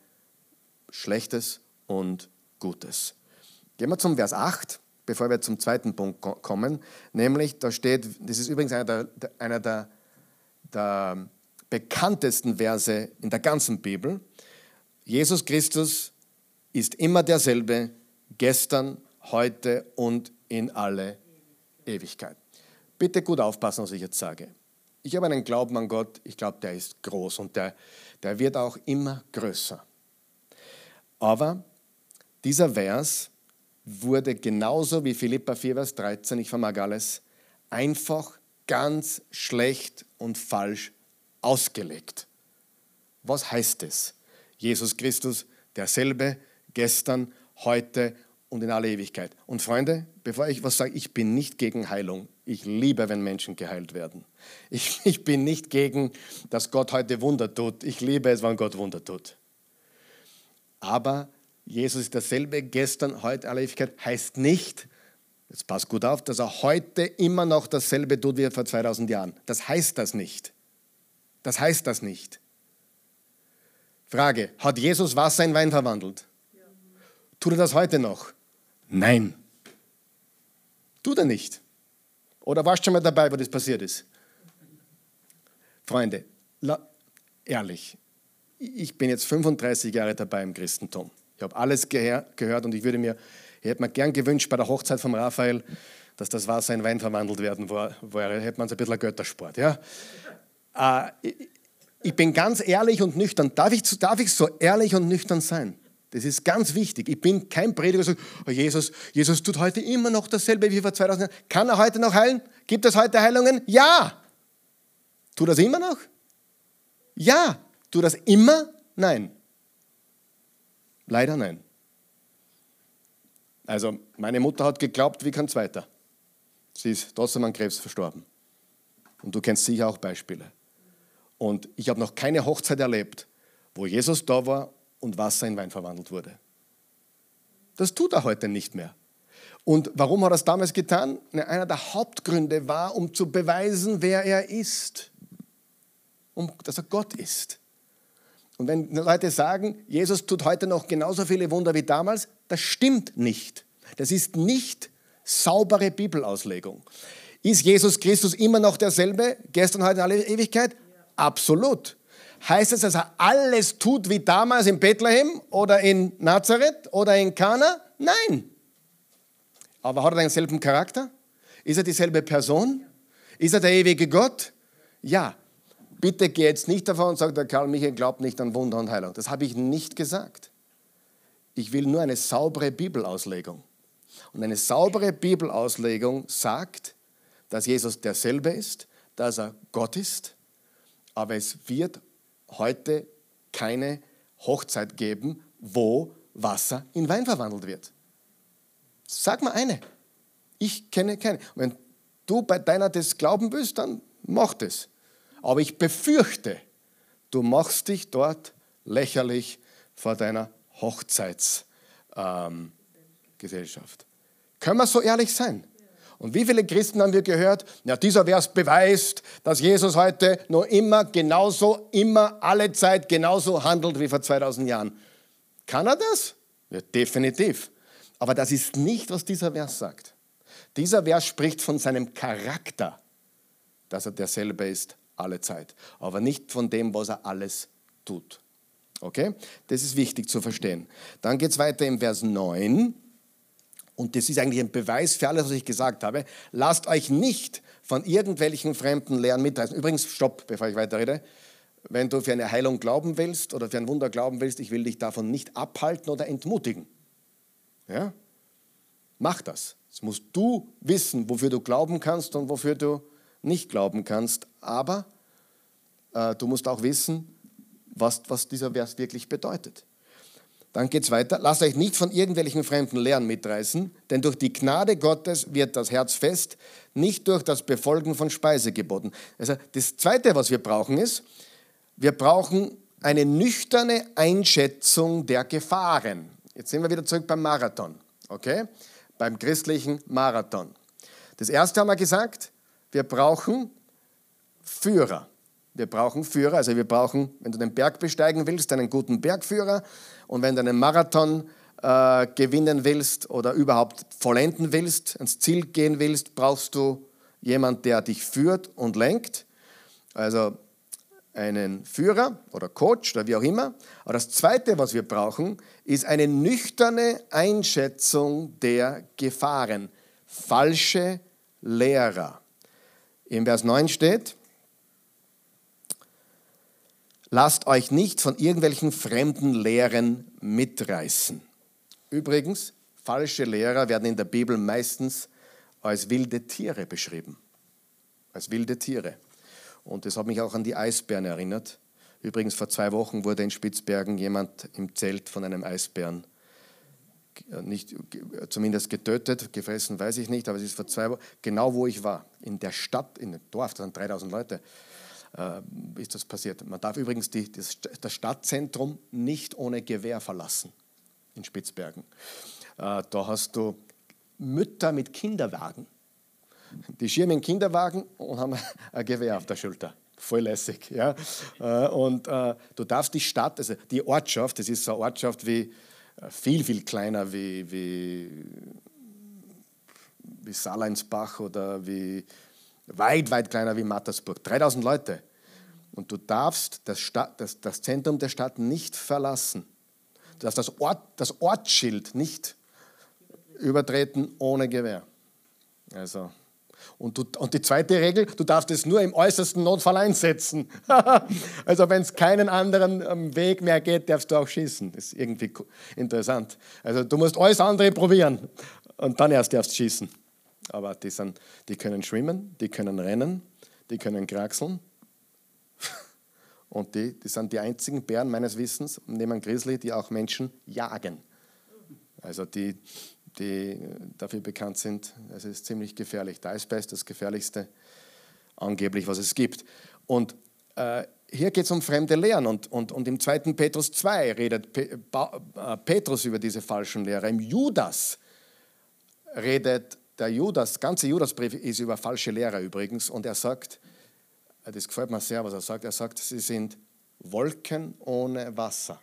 Schlechtes und Gutes. Gehen wir zum Vers 8, bevor wir zum zweiten Punkt kommen. Nämlich, da steht, das ist übrigens einer der, einer der, der bekanntesten Verse in der ganzen Bibel. Jesus Christus ist immer derselbe, gestern, heute und in alle Ewigkeit. Bitte gut aufpassen, was ich jetzt sage. Ich habe einen Glauben an Gott, ich glaube, der ist groß und der, der wird auch immer größer. Aber dieser Vers wurde genauso wie Philippa 4, Vers 13, ich vermag alles, einfach ganz schlecht und falsch ausgelegt. Was heißt es? Jesus Christus, derselbe, gestern, heute und in alle Ewigkeit. Und Freunde, bevor ich was sage, ich bin nicht gegen Heilung. Ich liebe, wenn Menschen geheilt werden. Ich, ich bin nicht gegen, dass Gott heute Wunder tut. Ich liebe es, wenn Gott Wunder tut. Aber Jesus ist dasselbe gestern, heute, alle Ewigkeit, heißt nicht, jetzt passt gut auf, dass er heute immer noch dasselbe tut wie vor 2000 Jahren. Das heißt das nicht. Das heißt das nicht. Frage, hat Jesus Wasser in Wein verwandelt? Tut er das heute noch? Nein. Tut er nicht. Oder warst du schon mal dabei, wo das passiert ist? Freunde, ehrlich, ich bin jetzt 35 Jahre dabei im Christentum. Ich habe alles gehört und ich würde mir, ich hätte mir gern gewünscht bei der Hochzeit von Raphael, dass das Wasser in Wein verwandelt werden wäre. Hätte man so ein bisschen ein Göttersport. Ja? Äh, ich bin ganz ehrlich und nüchtern. Darf ich, darf ich so ehrlich und nüchtern sein? Das ist ganz wichtig. Ich bin kein Prediger, der sagt, oh Jesus, Jesus tut heute immer noch dasselbe wie vor 2000 Jahren. Kann er heute noch heilen? Gibt es heute Heilungen? Ja. Tut das immer noch? Ja. Tut das immer? Nein. Leider nein. Also, meine Mutter hat geglaubt wie kein Zweiter. Sie ist trotzdem an Krebs verstorben. Und du kennst sicher auch Beispiele. Und ich habe noch keine Hochzeit erlebt, wo Jesus da war und Wasser in Wein verwandelt wurde. Das tut er heute nicht mehr. Und warum hat er es damals getan? Einer der Hauptgründe war, um zu beweisen, wer er ist. Um, dass er Gott ist. Und wenn Leute sagen, Jesus tut heute noch genauso viele Wunder wie damals, das stimmt nicht. Das ist nicht saubere Bibelauslegung. Ist Jesus Christus immer noch derselbe, gestern, heute, in alle Ewigkeit? Absolut. Heißt es, dass er alles tut wie damals in Bethlehem oder in Nazareth oder in Kana? Nein. Aber hat er denselben Charakter? Ist er dieselbe Person? Ist er der ewige Gott? Ja. Bitte geh jetzt nicht davon und sag, der Karl Michael glaubt nicht an Wunder und Heilung. Das habe ich nicht gesagt. Ich will nur eine saubere Bibelauslegung. Und eine saubere Bibelauslegung sagt, dass Jesus derselbe ist, dass er Gott ist aber es wird heute keine Hochzeit geben, wo Wasser in Wein verwandelt wird. Sag mal eine. Ich kenne keine. wenn du bei deiner des Glauben bist, dann mach das. Aber ich befürchte, du machst dich dort lächerlich vor deiner Hochzeitsgesellschaft. Ähm, Können wir so ehrlich sein? Und wie viele Christen haben wir gehört? Ja, dieser Vers beweist, dass Jesus heute noch immer genauso, immer, alle Zeit genauso handelt wie vor 2000 Jahren. Kann er das? Ja, definitiv. Aber das ist nicht, was dieser Vers sagt. Dieser Vers spricht von seinem Charakter, dass er derselbe ist alle Zeit, aber nicht von dem, was er alles tut. Okay? Das ist wichtig zu verstehen. Dann geht es weiter im Vers 9. Und das ist eigentlich ein Beweis für alles, was ich gesagt habe. Lasst euch nicht von irgendwelchen fremden Lehren mitreißen. Übrigens, stopp, bevor ich weiterrede. Wenn du für eine Heilung glauben willst oder für ein Wunder glauben willst, ich will dich davon nicht abhalten oder entmutigen. Ja? Mach das. Jetzt musst du wissen, wofür du glauben kannst und wofür du nicht glauben kannst. Aber äh, du musst auch wissen, was, was dieser Vers wirklich bedeutet. Dann geht es weiter. Lasst euch nicht von irgendwelchen fremden Lehren mitreißen, denn durch die Gnade Gottes wird das Herz fest, nicht durch das Befolgen von Speisegeboten. Also das Zweite, was wir brauchen, ist, wir brauchen eine nüchterne Einschätzung der Gefahren. Jetzt sind wir wieder zurück beim Marathon, okay? Beim christlichen Marathon. Das erste haben wir gesagt, wir brauchen Führer. Wir brauchen Führer, also wir brauchen, wenn du den Berg besteigen willst, einen guten Bergführer. Und wenn du einen Marathon äh, gewinnen willst oder überhaupt vollenden willst, ans Ziel gehen willst, brauchst du jemanden, der dich führt und lenkt. Also einen Führer oder Coach oder wie auch immer. Aber das Zweite, was wir brauchen, ist eine nüchterne Einschätzung der Gefahren. Falsche Lehrer. Im Vers 9 steht, lasst euch nicht von irgendwelchen fremden Lehren mitreißen. Übrigens, falsche Lehrer werden in der Bibel meistens als wilde Tiere beschrieben. Als wilde Tiere. Und das hat mich auch an die Eisbären erinnert. Übrigens, vor zwei Wochen wurde in Spitzbergen jemand im Zelt von einem Eisbären nicht, zumindest getötet, gefressen weiß ich nicht, aber es ist vor zwei Wochen, genau wo ich war, in der Stadt, in dem Dorf, da sind 3000 Leute, äh, ist das passiert. Man darf übrigens die, das, das Stadtzentrum nicht ohne Gewehr verlassen, in Spitzbergen. Äh, da hast du Mütter mit Kinderwagen. Die schirmen Kinderwagen und haben ein Gewehr auf der Schulter voll lässig. Ja? Äh, und äh, du darfst die Stadt, also die Ortschaft, das ist so eine Ortschaft wie, viel, viel kleiner wie, wie, wie Saleinsbach oder wie, weit, weit kleiner wie Mattersburg. 3000 Leute. Und du darfst das, Stadt, das, das Zentrum der Stadt nicht verlassen. Du darfst das, Ort, das Ortsschild nicht übertreten ohne Gewehr. Also, und, du, und die zweite Regel, du darfst es nur im äußersten Notfall einsetzen. also wenn es keinen anderen ähm, Weg mehr geht, darfst du auch schießen. Das ist irgendwie interessant. Also du musst alles andere probieren und dann erst darfst du schießen. Aber die, sind, die können schwimmen, die können rennen, die können kraxeln. Und die, die sind die einzigen Bären meines Wissens, neben Grizzly, die auch Menschen jagen. Also die, die dafür bekannt sind. Es ist ziemlich gefährlich. Der ist das gefährlichste, angeblich, was es gibt. Und äh, hier geht es um fremde Lehren. Und, und, und im 2. Petrus 2 redet Pe äh, Petrus über diese falschen Lehrer. Im Judas redet der Judas, ganze Judasbrief ist über falsche Lehrer übrigens. Und er sagt, äh, das gefällt mir sehr, was er sagt. Er sagt, sie sind Wolken ohne Wasser.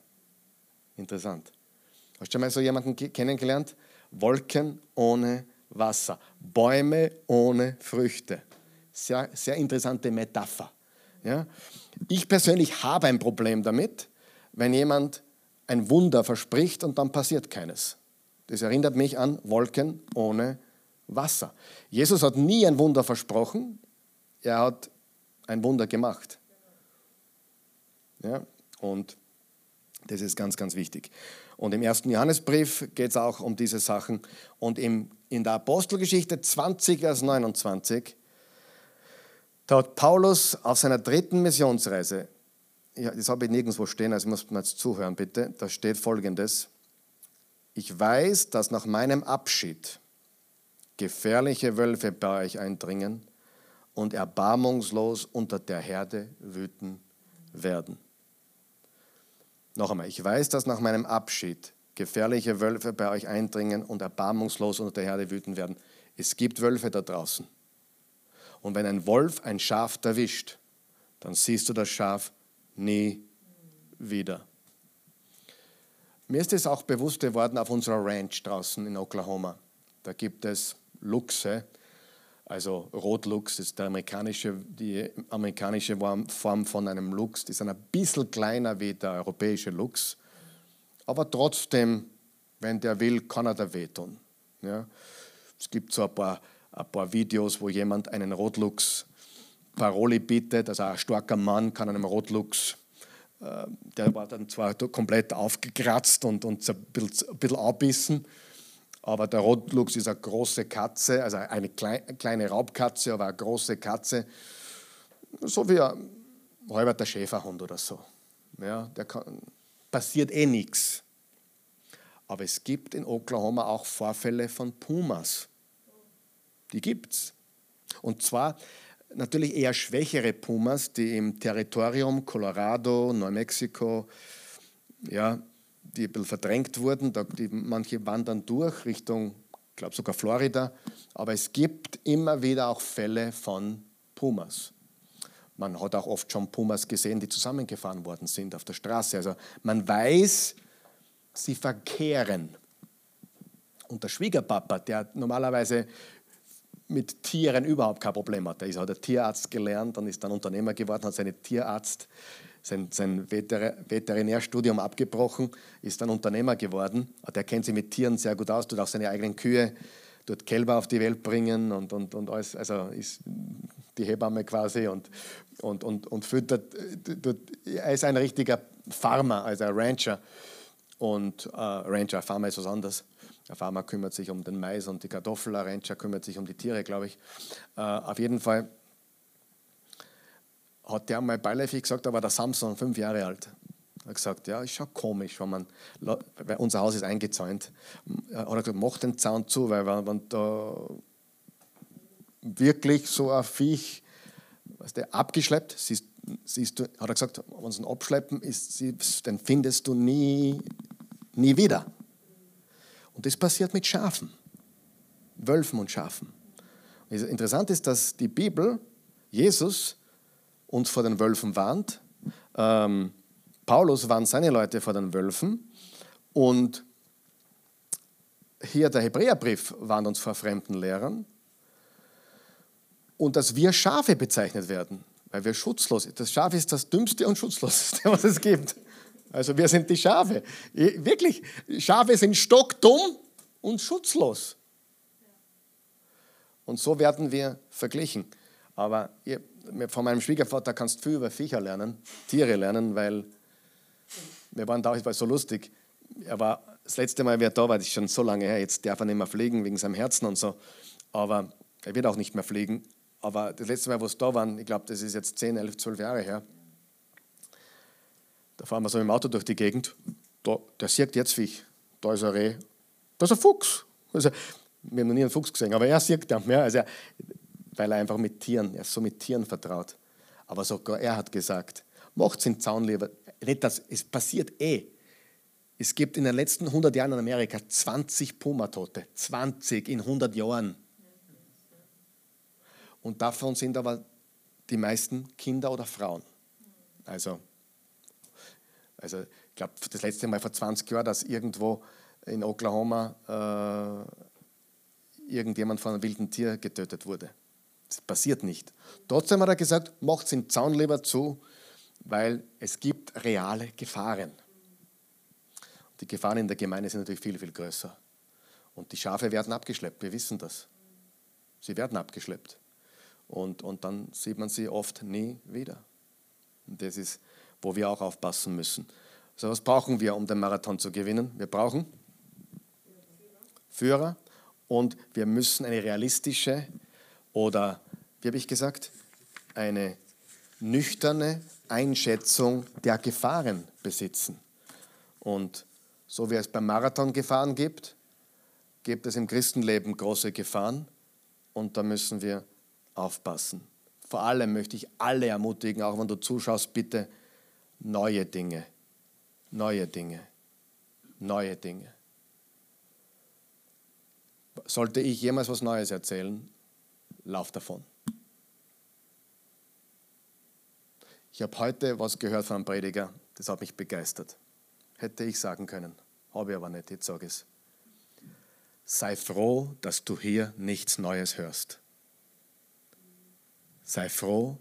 Interessant. Hast du schon mal so jemanden kennengelernt? Wolken ohne Wasser, Bäume ohne Früchte. Sehr, sehr interessante Metapher. Ja? Ich persönlich habe ein Problem damit, wenn jemand ein Wunder verspricht und dann passiert keines. Das erinnert mich an Wolken ohne Wasser. Jesus hat nie ein Wunder versprochen, er hat ein Wunder gemacht. Ja? Und das ist ganz, ganz wichtig. Und im ersten Johannesbrief geht es auch um diese Sachen. Und im, in der Apostelgeschichte 20, Vers 29, da hat Paulus auf seiner dritten Missionsreise, ja, das habe ich nirgendwo stehen, also muss man jetzt zuhören bitte, da steht folgendes, ich weiß, dass nach meinem Abschied gefährliche Wölfe bei euch eindringen und erbarmungslos unter der Herde wüten werden. Noch einmal, ich weiß, dass nach meinem Abschied gefährliche Wölfe bei euch eindringen und erbarmungslos unter der Herde wüten werden. Es gibt Wölfe da draußen. Und wenn ein Wolf ein Schaf erwischt, dann siehst du das Schaf nie wieder. Mir ist es auch bewusst geworden auf unserer Ranch draußen in Oklahoma. Da gibt es Luchse, also Rotluchs ist der amerikanische, die amerikanische Form von einem Luchs. Die sind ein bisschen kleiner wie der europäische Luchs, aber trotzdem, wenn der will, kann er da wehtun. Ja. Es gibt so ein paar, ein paar Videos, wo jemand einen Rotluchs Paroli bietet, also ein starker Mann kann einem Rotluchs äh, der war dann zwar komplett aufgekratzt und, und ein bisschen, ein bisschen abbissen, aber der Rotluchs ist eine große Katze, also eine kleine Raubkatze, aber eine große Katze, so wie ein halber Schäferhund oder so. Ja, der kann, passiert eh nichts. Aber es gibt in Oklahoma auch Vorfälle von Pumas. Die gibt es. Und zwar natürlich eher schwächere Pumas, die im Territorium Colorado, Neumexiko, ja, die ein bisschen verdrängt wurden. Die, manche wandern durch Richtung, ich glaube sogar Florida. Aber es gibt immer wieder auch Fälle von Pumas. Man hat auch oft schon Pumas gesehen, die zusammengefahren worden sind auf der Straße. Also man weiß, sie verkehren. Und der Schwiegerpapa, der normalerweise mit Tieren überhaupt kein Problem hat. Er hat Tierarzt gelernt und ist dann Unternehmer geworden, hat seine Tierarzt, sein, sein Veterinärstudium abgebrochen, ist dann Unternehmer geworden. Der kennt sich mit Tieren sehr gut aus, tut auch seine eigenen Kühe, tut Kälber auf die Welt bringen und, und, und alles, also ist die Hebamme quasi und, und, und, und füttert. Er ist ein richtiger Farmer, also ein Rancher. Und äh, Rancher, Farmer ist was anderes. Der Farmer kümmert sich um den Mais und die Kartoffel, der Rancher kümmert sich um die Tiere, glaube ich. Äh, auf jeden Fall hat der mal beiläufig gesagt, da war der Samson fünf Jahre alt. Er hat gesagt, ja, ist schon komisch, wenn man, weil unser Haus ist eingezäunt. Er hat gesagt, mach den Zaun zu, weil wenn, wenn da wirklich so ein Viech weißt du, abgeschleppt, siehst, siehst du, hat er gesagt, wenn es ein Abschleppen ist, dann findest du nie, nie wieder. Und das passiert mit Schafen, Wölfen und Schafen. Interessant ist, dass die Bibel Jesus uns vor den Wölfen warnt. Ähm, Paulus warnt seine Leute vor den Wölfen. Und hier der Hebräerbrief warnt uns vor fremden Lehrern. Und dass wir Schafe bezeichnet werden, weil wir schutzlos sind. Das Schaf ist das dümmste und schutzloseste, was es gibt. Also wir sind die Schafe. Wirklich, Schafe sind stockdumm und schutzlos. Und so werden wir verglichen. Aber von meinem Schwiegervater kannst du viel über Viecher lernen, Tiere lernen, weil wir waren da, es war so lustig. Er war das letzte Mal, wie er da war, das ist schon so lange her, jetzt darf er nicht mehr fliegen wegen seinem Herzen und so. Aber er wird auch nicht mehr fliegen. Aber das letzte Mal, wo es da waren, ich glaube, das ist jetzt 10, 11, 12 Jahre her, da fahren wir so im Auto durch die Gegend. Da, der sieht jetzt Viech. Da ist ein Reh. Da ist ein Fuchs. Also, wir haben noch nie einen Fuchs gesehen, aber er sieht den. Ja, also, weil er einfach mit Tieren, er ist so mit Tieren vertraut. Aber sogar er hat gesagt, macht es in Zaun lieber. Nicht das, es passiert eh. Es gibt in den letzten 100 Jahren in Amerika 20 Pumatote. 20 in 100 Jahren. Und davon sind aber die meisten Kinder oder Frauen. Also also ich glaube, das letzte Mal vor 20 Jahren, dass irgendwo in Oklahoma äh, irgendjemand von einem wilden Tier getötet wurde. Das passiert nicht. Trotzdem hat er gesagt, macht den Zaun lieber zu, weil es gibt reale Gefahren. Die Gefahren in der Gemeinde sind natürlich viel, viel größer. Und die Schafe werden abgeschleppt, wir wissen das. Sie werden abgeschleppt. Und, und dann sieht man sie oft nie wieder. Und das ist wo wir auch aufpassen müssen. So, was brauchen wir, um den Marathon zu gewinnen? Wir brauchen Führer und wir müssen eine realistische oder, wie habe ich gesagt, eine nüchterne Einschätzung der Gefahren besitzen. Und so wie es beim Marathon Gefahren gibt, gibt es im Christenleben große Gefahren und da müssen wir aufpassen. Vor allem möchte ich alle ermutigen, auch wenn du zuschaust, bitte neue Dinge, neue Dinge, neue Dinge. Sollte ich jemals was Neues erzählen, lauf davon. Ich habe heute was gehört von einem Prediger, das hat mich begeistert. Hätte ich sagen können, habe ich aber nicht, jetzt sage ich es. Sei froh, dass du hier nichts Neues hörst. Sei froh.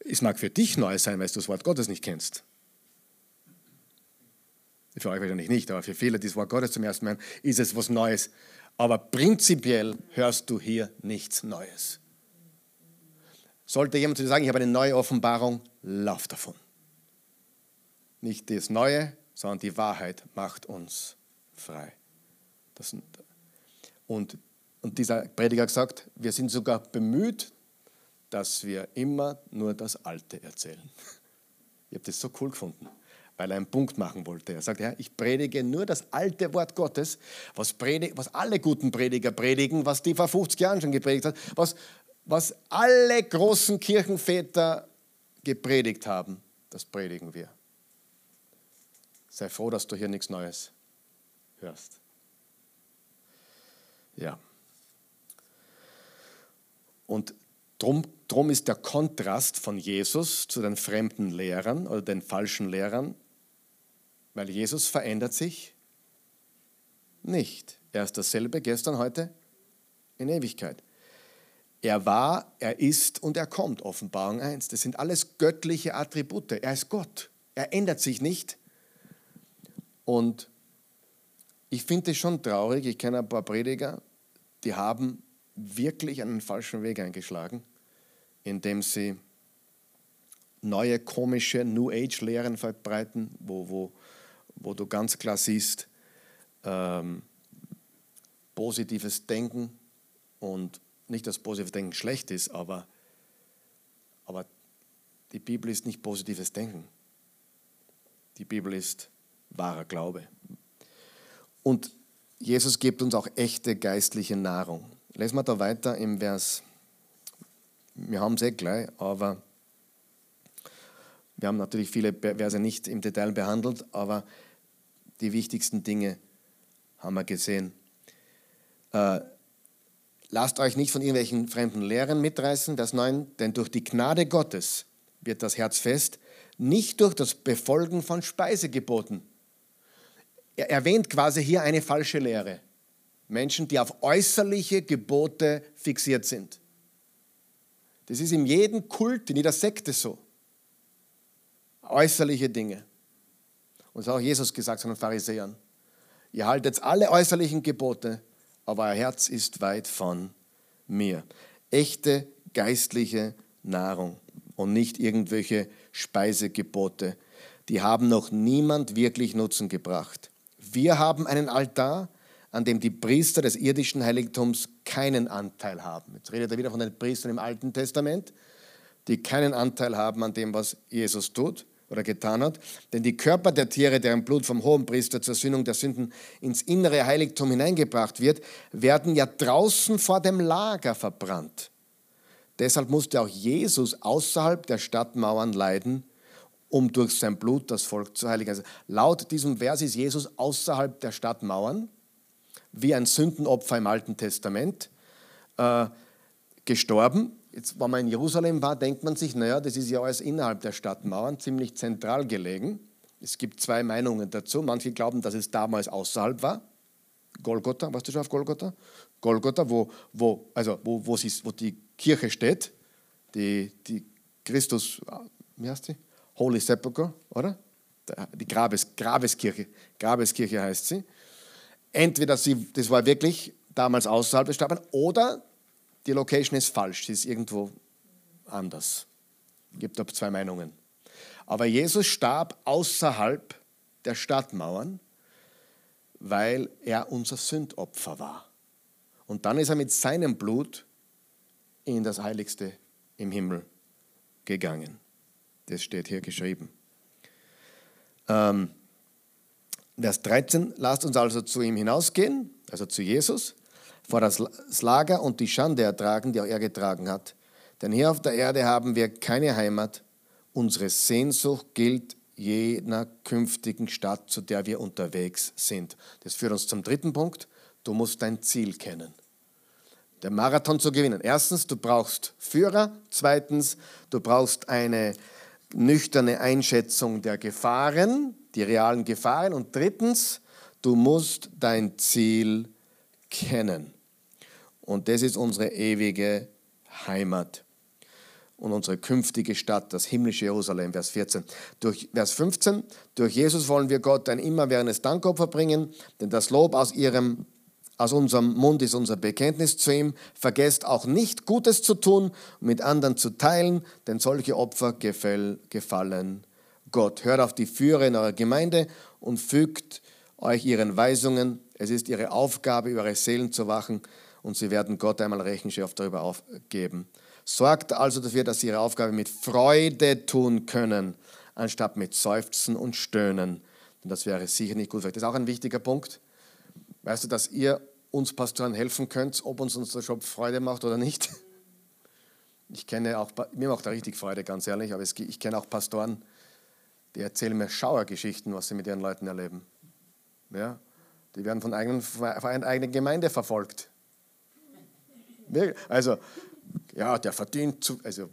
Es mag für dich neu sein, weil du das Wort Gottes nicht kennst. Für euch wahrscheinlich nicht, aber für viele, die das Wort Gottes zum ersten Mal hören, ist es was Neues. Aber prinzipiell hörst du hier nichts Neues. Sollte jemand zu dir sagen, ich habe eine neue Offenbarung, lauf davon. Nicht das Neue, sondern die Wahrheit macht uns frei. Das, und, und dieser Prediger hat gesagt, wir sind sogar bemüht, dass wir immer nur das Alte erzählen. Ich habe das so cool gefunden, weil er einen Punkt machen wollte. Er sagt, ja, ich predige nur das alte Wort Gottes, was, predig, was alle guten Prediger predigen, was die vor 50 Jahren schon gepredigt hat, was, was alle großen Kirchenväter gepredigt haben, das predigen wir. Sei froh, dass du hier nichts Neues hörst. Ja. Und drum, drum ist der Kontrast von Jesus zu den fremden Lehrern oder den falschen Lehrern, weil Jesus verändert sich nicht. Er ist dasselbe gestern, heute, in Ewigkeit. Er war, er ist und er kommt, Offenbarung 1. Das sind alles göttliche Attribute. Er ist Gott. Er ändert sich nicht. Und ich finde es schon traurig, ich kenne ein paar Prediger, die haben wirklich einen falschen Weg eingeschlagen, indem sie neue komische New Age-Lehren verbreiten, wo, wo, wo du ganz klar siehst, ähm, positives Denken und nicht, dass positives Denken schlecht ist, aber, aber die Bibel ist nicht positives Denken. Die Bibel ist wahrer Glaube. Und Jesus gibt uns auch echte geistliche Nahrung. Lesen wir da weiter im Vers, wir haben es eh gleich, aber wir haben natürlich viele Verse nicht im Detail behandelt, aber die wichtigsten Dinge haben wir gesehen. Äh, lasst euch nicht von irgendwelchen fremden Lehren mitreißen, Vers 9, denn durch die Gnade Gottes wird das Herz fest, nicht durch das Befolgen von Speisegeboten er erwähnt quasi hier eine falsche Lehre. Menschen, die auf äußerliche Gebote fixiert sind. Das ist in jedem Kult, in jeder Sekte so. Äußerliche Dinge. Und das hat auch Jesus gesagt zu den Pharisäern. Ihr haltet alle äußerlichen Gebote, aber euer Herz ist weit von mir. Echte geistliche Nahrung und nicht irgendwelche Speisegebote. Die haben noch niemand wirklich Nutzen gebracht. Wir haben einen Altar, an dem die Priester des irdischen Heiligtums keinen Anteil haben. Jetzt redet er wieder von den Priestern im Alten Testament, die keinen Anteil haben an dem, was Jesus tut oder getan hat. Denn die Körper der Tiere, deren Blut vom hohen Priester zur Sühnung der Sünden ins innere Heiligtum hineingebracht wird, werden ja draußen vor dem Lager verbrannt. Deshalb musste auch Jesus außerhalb der Stadtmauern leiden um durch sein Blut das Volk zu heiligen. Also laut diesem Vers ist Jesus außerhalb der Stadtmauern, wie ein Sündenopfer im Alten Testament, äh, gestorben. Jetzt, wenn man in Jerusalem war, denkt man sich, naja, das ist ja alles innerhalb der Stadtmauern, ziemlich zentral gelegen. Es gibt zwei Meinungen dazu. Manche glauben, dass es damals außerhalb war. Golgotha, warst du schon auf Golgotha? Golgotha, wo, wo, also wo, wo, sie, wo die Kirche steht, die, die Christus, wie heißt sie? Holy Sepulchre, oder? Die Grabes, Grabeskirche. Grabeskirche heißt sie. Entweder sie, das war wirklich damals außerhalb des Stadtmauern oder die Location ist falsch, sie ist irgendwo anders. Es gibt da zwei Meinungen. Aber Jesus starb außerhalb der Stadtmauern, weil er unser Sündopfer war. Und dann ist er mit seinem Blut in das Heiligste im Himmel gegangen. Das steht hier geschrieben. Ähm, Vers 13, lasst uns also zu ihm hinausgehen, also zu Jesus, vor das Lager und die Schande ertragen, die auch er getragen hat. Denn hier auf der Erde haben wir keine Heimat. Unsere Sehnsucht gilt jener künftigen Stadt, zu der wir unterwegs sind. Das führt uns zum dritten Punkt. du musst dein Ziel kennen. Der Marathon zu gewinnen. Erstens, du brauchst Führer. Zweitens, du brauchst eine nüchterne Einschätzung der Gefahren, die realen Gefahren. Und drittens, du musst dein Ziel kennen. Und das ist unsere ewige Heimat und unsere künftige Stadt, das himmlische Jerusalem, Vers 14. Durch Vers 15, durch Jesus wollen wir Gott ein immerwährendes Dankopfer bringen, denn das Lob aus, ihrem, aus unserem Mund ist unser Bekenntnis zu ihm. Vergesst auch nicht, Gutes zu tun und mit anderen zu teilen, denn solche Opfer gefallen Gott. Hört auf die Führer in eurer Gemeinde und fügt euch ihren Weisungen. Es ist ihre Aufgabe, über eure Seelen zu wachen und sie werden Gott einmal Rechenschaft darüber aufgeben. Sorgt also dafür, dass sie ihre Aufgabe mit Freude tun können, anstatt mit Seufzen und Stöhnen. Denn das wäre sicher nicht gut. Das ist auch ein wichtiger Punkt. Weißt du, dass ihr uns Pastoren helfen könnt, ob uns unser Job Freude macht oder nicht? Ich kenne auch, mir macht da richtig Freude, ganz ehrlich, aber ich kenne auch Pastoren, die erzählen mir Schauergeschichten, was sie mit ihren Leuten erleben. Ja, die werden von, eigenen, von einer eigenen Gemeinde verfolgt. Also, ja, der verdient zu, also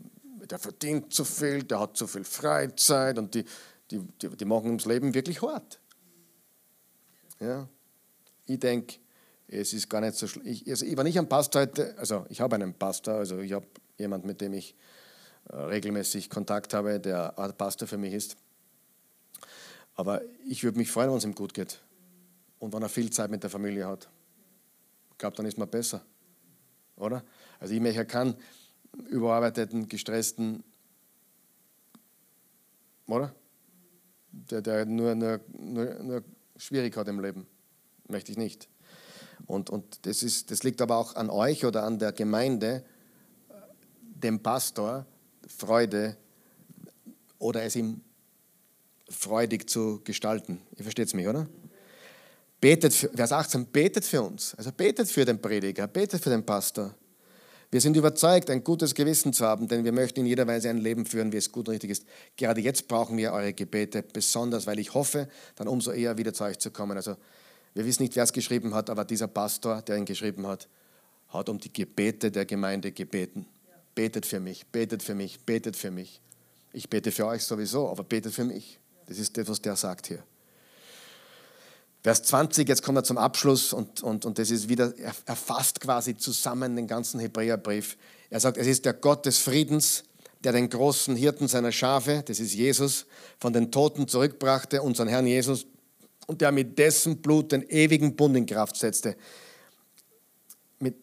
der verdient zu viel, der hat zu viel Freizeit und die, die, die, die machen das Leben wirklich hart. Ja. Ich denke, es ist gar nicht so schlecht. Also ich war nicht ein Pastor heute, also ich habe einen Pastor, also ich habe jemanden, mit dem ich äh, regelmäßig Kontakt habe, der Pastor für mich ist. Aber ich würde mich freuen, wenn es ihm gut geht und wenn er viel Zeit mit der Familie hat. Ich glaube, dann ist man besser, oder? Also ich möchte keinen überarbeiteten, gestressten, oder? Der, der nur, nur, nur, nur schwierig hat im Leben. Möchte ich nicht. Und, und das, ist, das liegt aber auch an euch oder an der Gemeinde, dem Pastor Freude oder es ihm freudig zu gestalten. Ihr versteht es mich, oder? Betet für, Vers 18, betet für uns. Also betet für den Prediger, betet für den Pastor. Wir sind überzeugt, ein gutes Gewissen zu haben, denn wir möchten in jeder Weise ein Leben führen, wie es gut und richtig ist. Gerade jetzt brauchen wir eure Gebete, besonders weil ich hoffe, dann umso eher wieder zu euch zu kommen. Also wir wissen nicht, wer es geschrieben hat, aber dieser Pastor, der ihn geschrieben hat, hat um die Gebete der Gemeinde gebeten. Betet für mich, betet für mich, betet für mich. Ich bete für euch sowieso, aber betet für mich. Das ist das, was der sagt hier. Vers 20, jetzt kommen wir zum Abschluss und, und, und das ist wieder, er, er fasst quasi zusammen den ganzen Hebräerbrief. Er sagt, es ist der Gott des Friedens, der den großen Hirten seiner Schafe, das ist Jesus, von den Toten zurückbrachte, unseren Herrn Jesus, und der mit dessen Blut den ewigen Bund in Kraft setzte. Mit,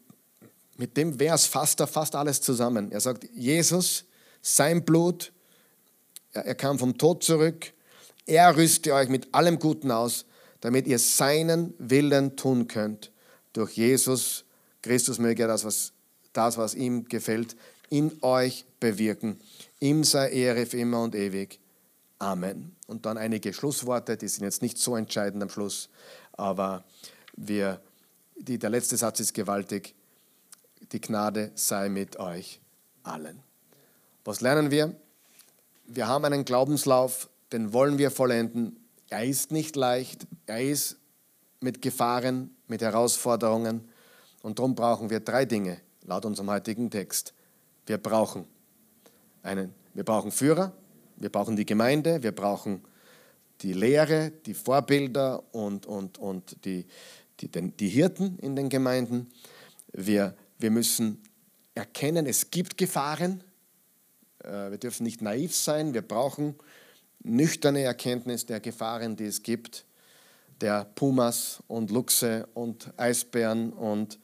mit dem Vers fasst er fast alles zusammen. Er sagt, Jesus, sein Blut, er, er kam vom Tod zurück, er rüste euch mit allem Guten aus, damit ihr seinen Willen tun könnt. Durch Jesus Christus möge das, was, das, was ihm gefällt, in euch bewirken. Ihm sei Ehre für immer und ewig. Amen. Und dann einige Schlussworte, die sind jetzt nicht so entscheidend am Schluss, aber wir, die, der letzte Satz ist gewaltig. Die Gnade sei mit euch allen. Was lernen wir? Wir haben einen Glaubenslauf, den wollen wir vollenden. Er ist nicht leicht, er ist mit Gefahren, mit Herausforderungen und darum brauchen wir drei Dinge laut unserem heutigen Text. Wir brauchen einen, wir brauchen Führer, wir brauchen die Gemeinde, wir brauchen die Lehre, die Vorbilder und, und, und die, die, die Hirten in den Gemeinden. Wir, wir müssen erkennen, es gibt Gefahren. Äh, wir dürfen nicht naiv sein. Wir brauchen nüchterne Erkenntnis der Gefahren, die es gibt, der Pumas und Luchse und Eisbären und,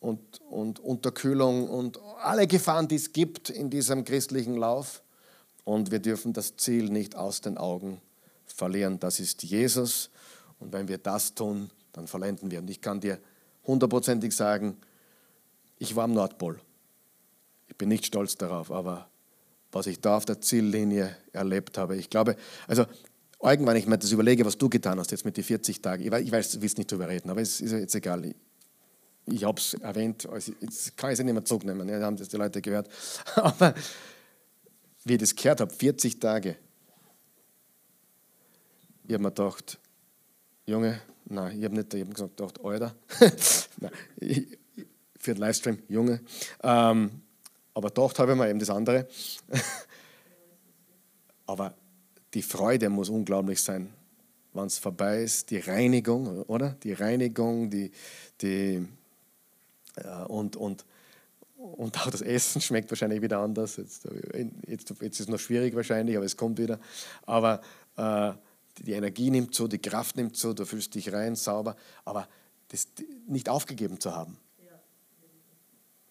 und, und Unterkühlung und alle Gefahren, die es gibt in diesem christlichen Lauf. Und wir dürfen das Ziel nicht aus den Augen verlieren. Das ist Jesus. Und wenn wir das tun, dann vollenden wir. Und ich kann dir hundertprozentig sagen, ich war am Nordpol. Ich bin nicht stolz darauf, aber was ich da auf der Ziellinie erlebt habe. Ich glaube, also irgendwann, ich mir das überlege, was du getan hast jetzt mit den 40 Tagen. Ich weiß, ich weiß du willst nicht drüber reden, aber es ist jetzt egal. Ich, ich habe es erwähnt, also jetzt kann ich es nicht mehr zurücknehmen, ja, haben das die Leute gehört. Aber wie ich das gehört habe, 40 Tage, ich habe mir gedacht, Junge, nein, ich habe nicht eben gesagt, gedacht, Alter. ich, für den Livestream, Junge. Ähm, aber doch habe ich mir eben das andere. aber die Freude muss unglaublich sein, wenn es vorbei ist. Die Reinigung, oder? Die Reinigung, die, die äh, und, und, und auch das Essen schmeckt wahrscheinlich wieder anders. Jetzt, jetzt, jetzt ist es noch schwierig wahrscheinlich, aber es kommt wieder. Aber äh, die Energie nimmt zu, die Kraft nimmt zu, du fühlst dich rein, sauber. Aber das nicht aufgegeben zu haben,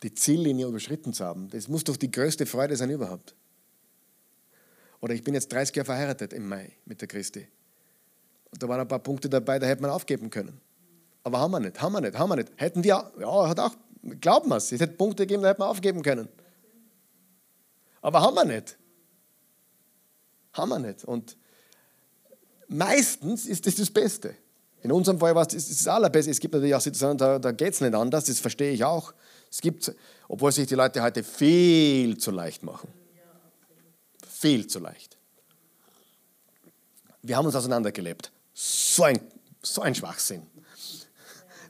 die Ziellinie überschritten zu haben, das muss doch die größte Freude sein überhaupt. Oder ich bin jetzt 30 Jahre verheiratet im Mai mit der Christi. Und da waren ein paar Punkte dabei, da hätte man aufgeben können. Aber haben wir nicht, haben wir nicht, haben wir nicht. Hätten wir, ja, hat auch, glauben wir es, es hätte Punkte gegeben, da hätten wir aufgeben können. Aber haben wir nicht. Haben wir nicht. Und meistens ist das das Beste. In unserem Fall war es das, das Allerbeste. Es gibt natürlich auch Situationen, da, da geht es nicht anders, das verstehe ich auch. Es gibt, obwohl sich die Leute heute viel zu leicht machen. Viel zu leicht. Wir haben uns auseinandergelebt. So ein, so ein Schwachsinn.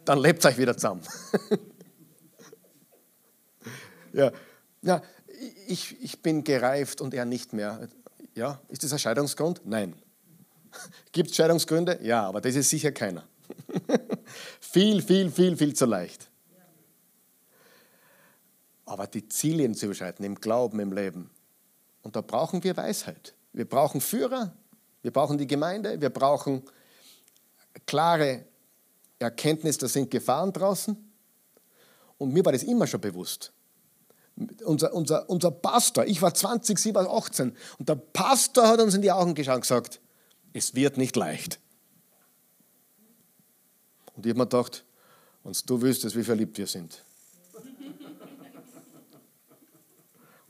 Dann lebt euch wieder zusammen. ja, ja ich, ich bin gereift und er nicht mehr. Ja, ist das ein Scheidungsgrund? Nein. Gibt es Scheidungsgründe? Ja, aber das ist sicher keiner. viel, viel, viel, viel zu leicht. Aber die Ziele zu überschreiten, im Glauben, im Leben. Und da brauchen wir Weisheit. Wir brauchen Führer, wir brauchen die Gemeinde, wir brauchen klare Erkenntnis, da sind Gefahren draußen. Und mir war das immer schon bewusst. Unser, unser, unser Pastor, ich war 20, sie war 18, und der Pastor hat uns in die Augen geschaut und gesagt, es wird nicht leicht. Und ich habe mir gedacht, wenn du wüsstest, wie verliebt wir sind.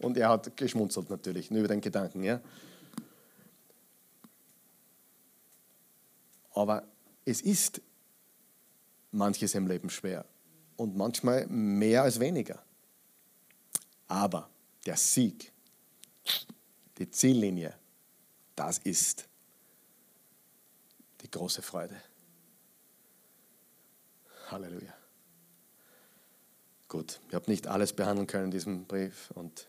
Und er hat geschmunzelt natürlich, nur über den Gedanken. Ja. Aber es ist manches im Leben schwer und manchmal mehr als weniger. Aber der Sieg, die Ziellinie, das ist die große Freude. Halleluja. Gut, ich habe nicht alles behandeln können in diesem Brief und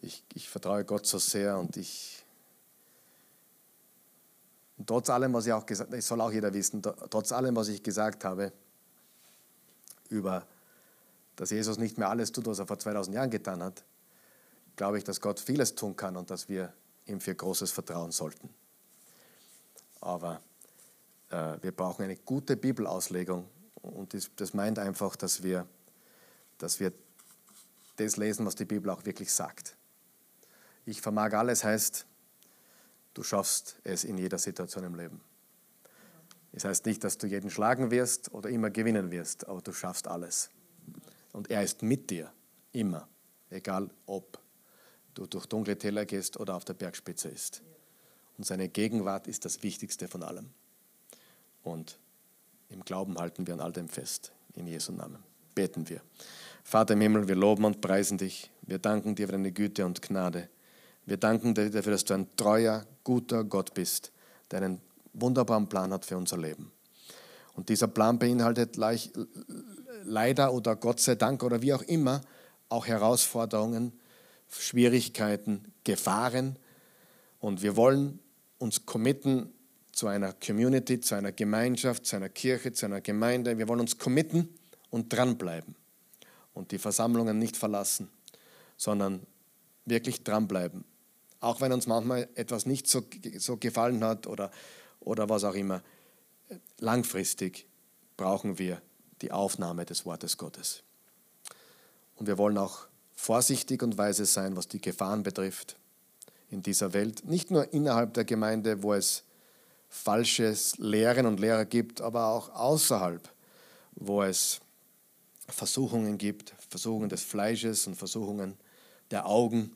ich, ich vertraue Gott so sehr und ich, und trotz allem, was ich auch gesagt habe, soll auch jeder wissen, trotz allem, was ich gesagt habe, über, dass Jesus nicht mehr alles tut, was er vor 2000 Jahren getan hat, glaube ich, dass Gott vieles tun kann und dass wir ihm für großes vertrauen sollten. Aber äh, wir brauchen eine gute Bibelauslegung und das, das meint einfach, dass wir, dass wir das lesen, was die Bibel auch wirklich sagt. Ich vermag alles heißt, du schaffst es in jeder Situation im Leben. Das heißt nicht, dass du jeden schlagen wirst oder immer gewinnen wirst, aber du schaffst alles. Und er ist mit dir, immer, egal ob du durch dunkle Täler gehst oder auf der Bergspitze ist. Und seine Gegenwart ist das Wichtigste von allem. Und im Glauben halten wir an all dem fest. In Jesu Namen beten wir. Vater im Himmel, wir loben und preisen dich. Wir danken dir für deine Güte und Gnade. Wir danken dir dafür, dass du ein treuer, guter Gott bist, der einen wunderbaren Plan hat für unser Leben. Und dieser Plan beinhaltet leider oder Gott sei Dank oder wie auch immer auch Herausforderungen, Schwierigkeiten, Gefahren. Und wir wollen uns committen zu einer Community, zu einer Gemeinschaft, zu einer Kirche, zu einer Gemeinde. Wir wollen uns committen und dranbleiben und die Versammlungen nicht verlassen, sondern wirklich dranbleiben auch wenn uns manchmal etwas nicht so, so gefallen hat oder, oder was auch immer. Langfristig brauchen wir die Aufnahme des Wortes Gottes. Und wir wollen auch vorsichtig und weise sein, was die Gefahren betrifft in dieser Welt. Nicht nur innerhalb der Gemeinde, wo es falsches Lehren und Lehrer gibt, aber auch außerhalb, wo es Versuchungen gibt, Versuchungen des Fleisches und Versuchungen der Augen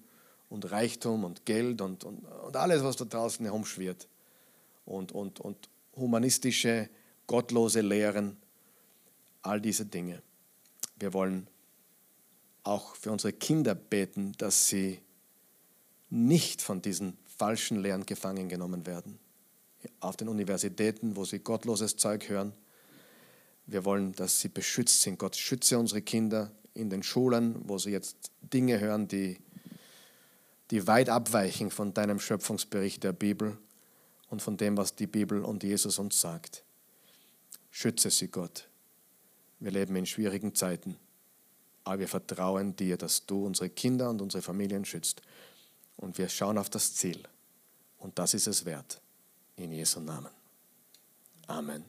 und Reichtum und Geld und, und, und alles, was da draußen herumschwirrt. Und, und, und humanistische, gottlose Lehren, all diese Dinge. Wir wollen auch für unsere Kinder beten, dass sie nicht von diesen falschen Lehren gefangen genommen werden. auf den Universitäten, wo sie gottloses Zeug hören. Wir wollen, dass sie beschützt sind. Gott schütze unsere Kinder in den Schulen, wo sie jetzt Dinge hören, die, die weit abweichen von deinem Schöpfungsbericht der Bibel und von dem, was die Bibel und Jesus uns sagt. Schütze sie, Gott. Wir leben in schwierigen Zeiten, aber wir vertrauen dir, dass du unsere Kinder und unsere Familien schützt. Und wir schauen auf das Ziel. Und das ist es wert. In Jesu Namen. Amen.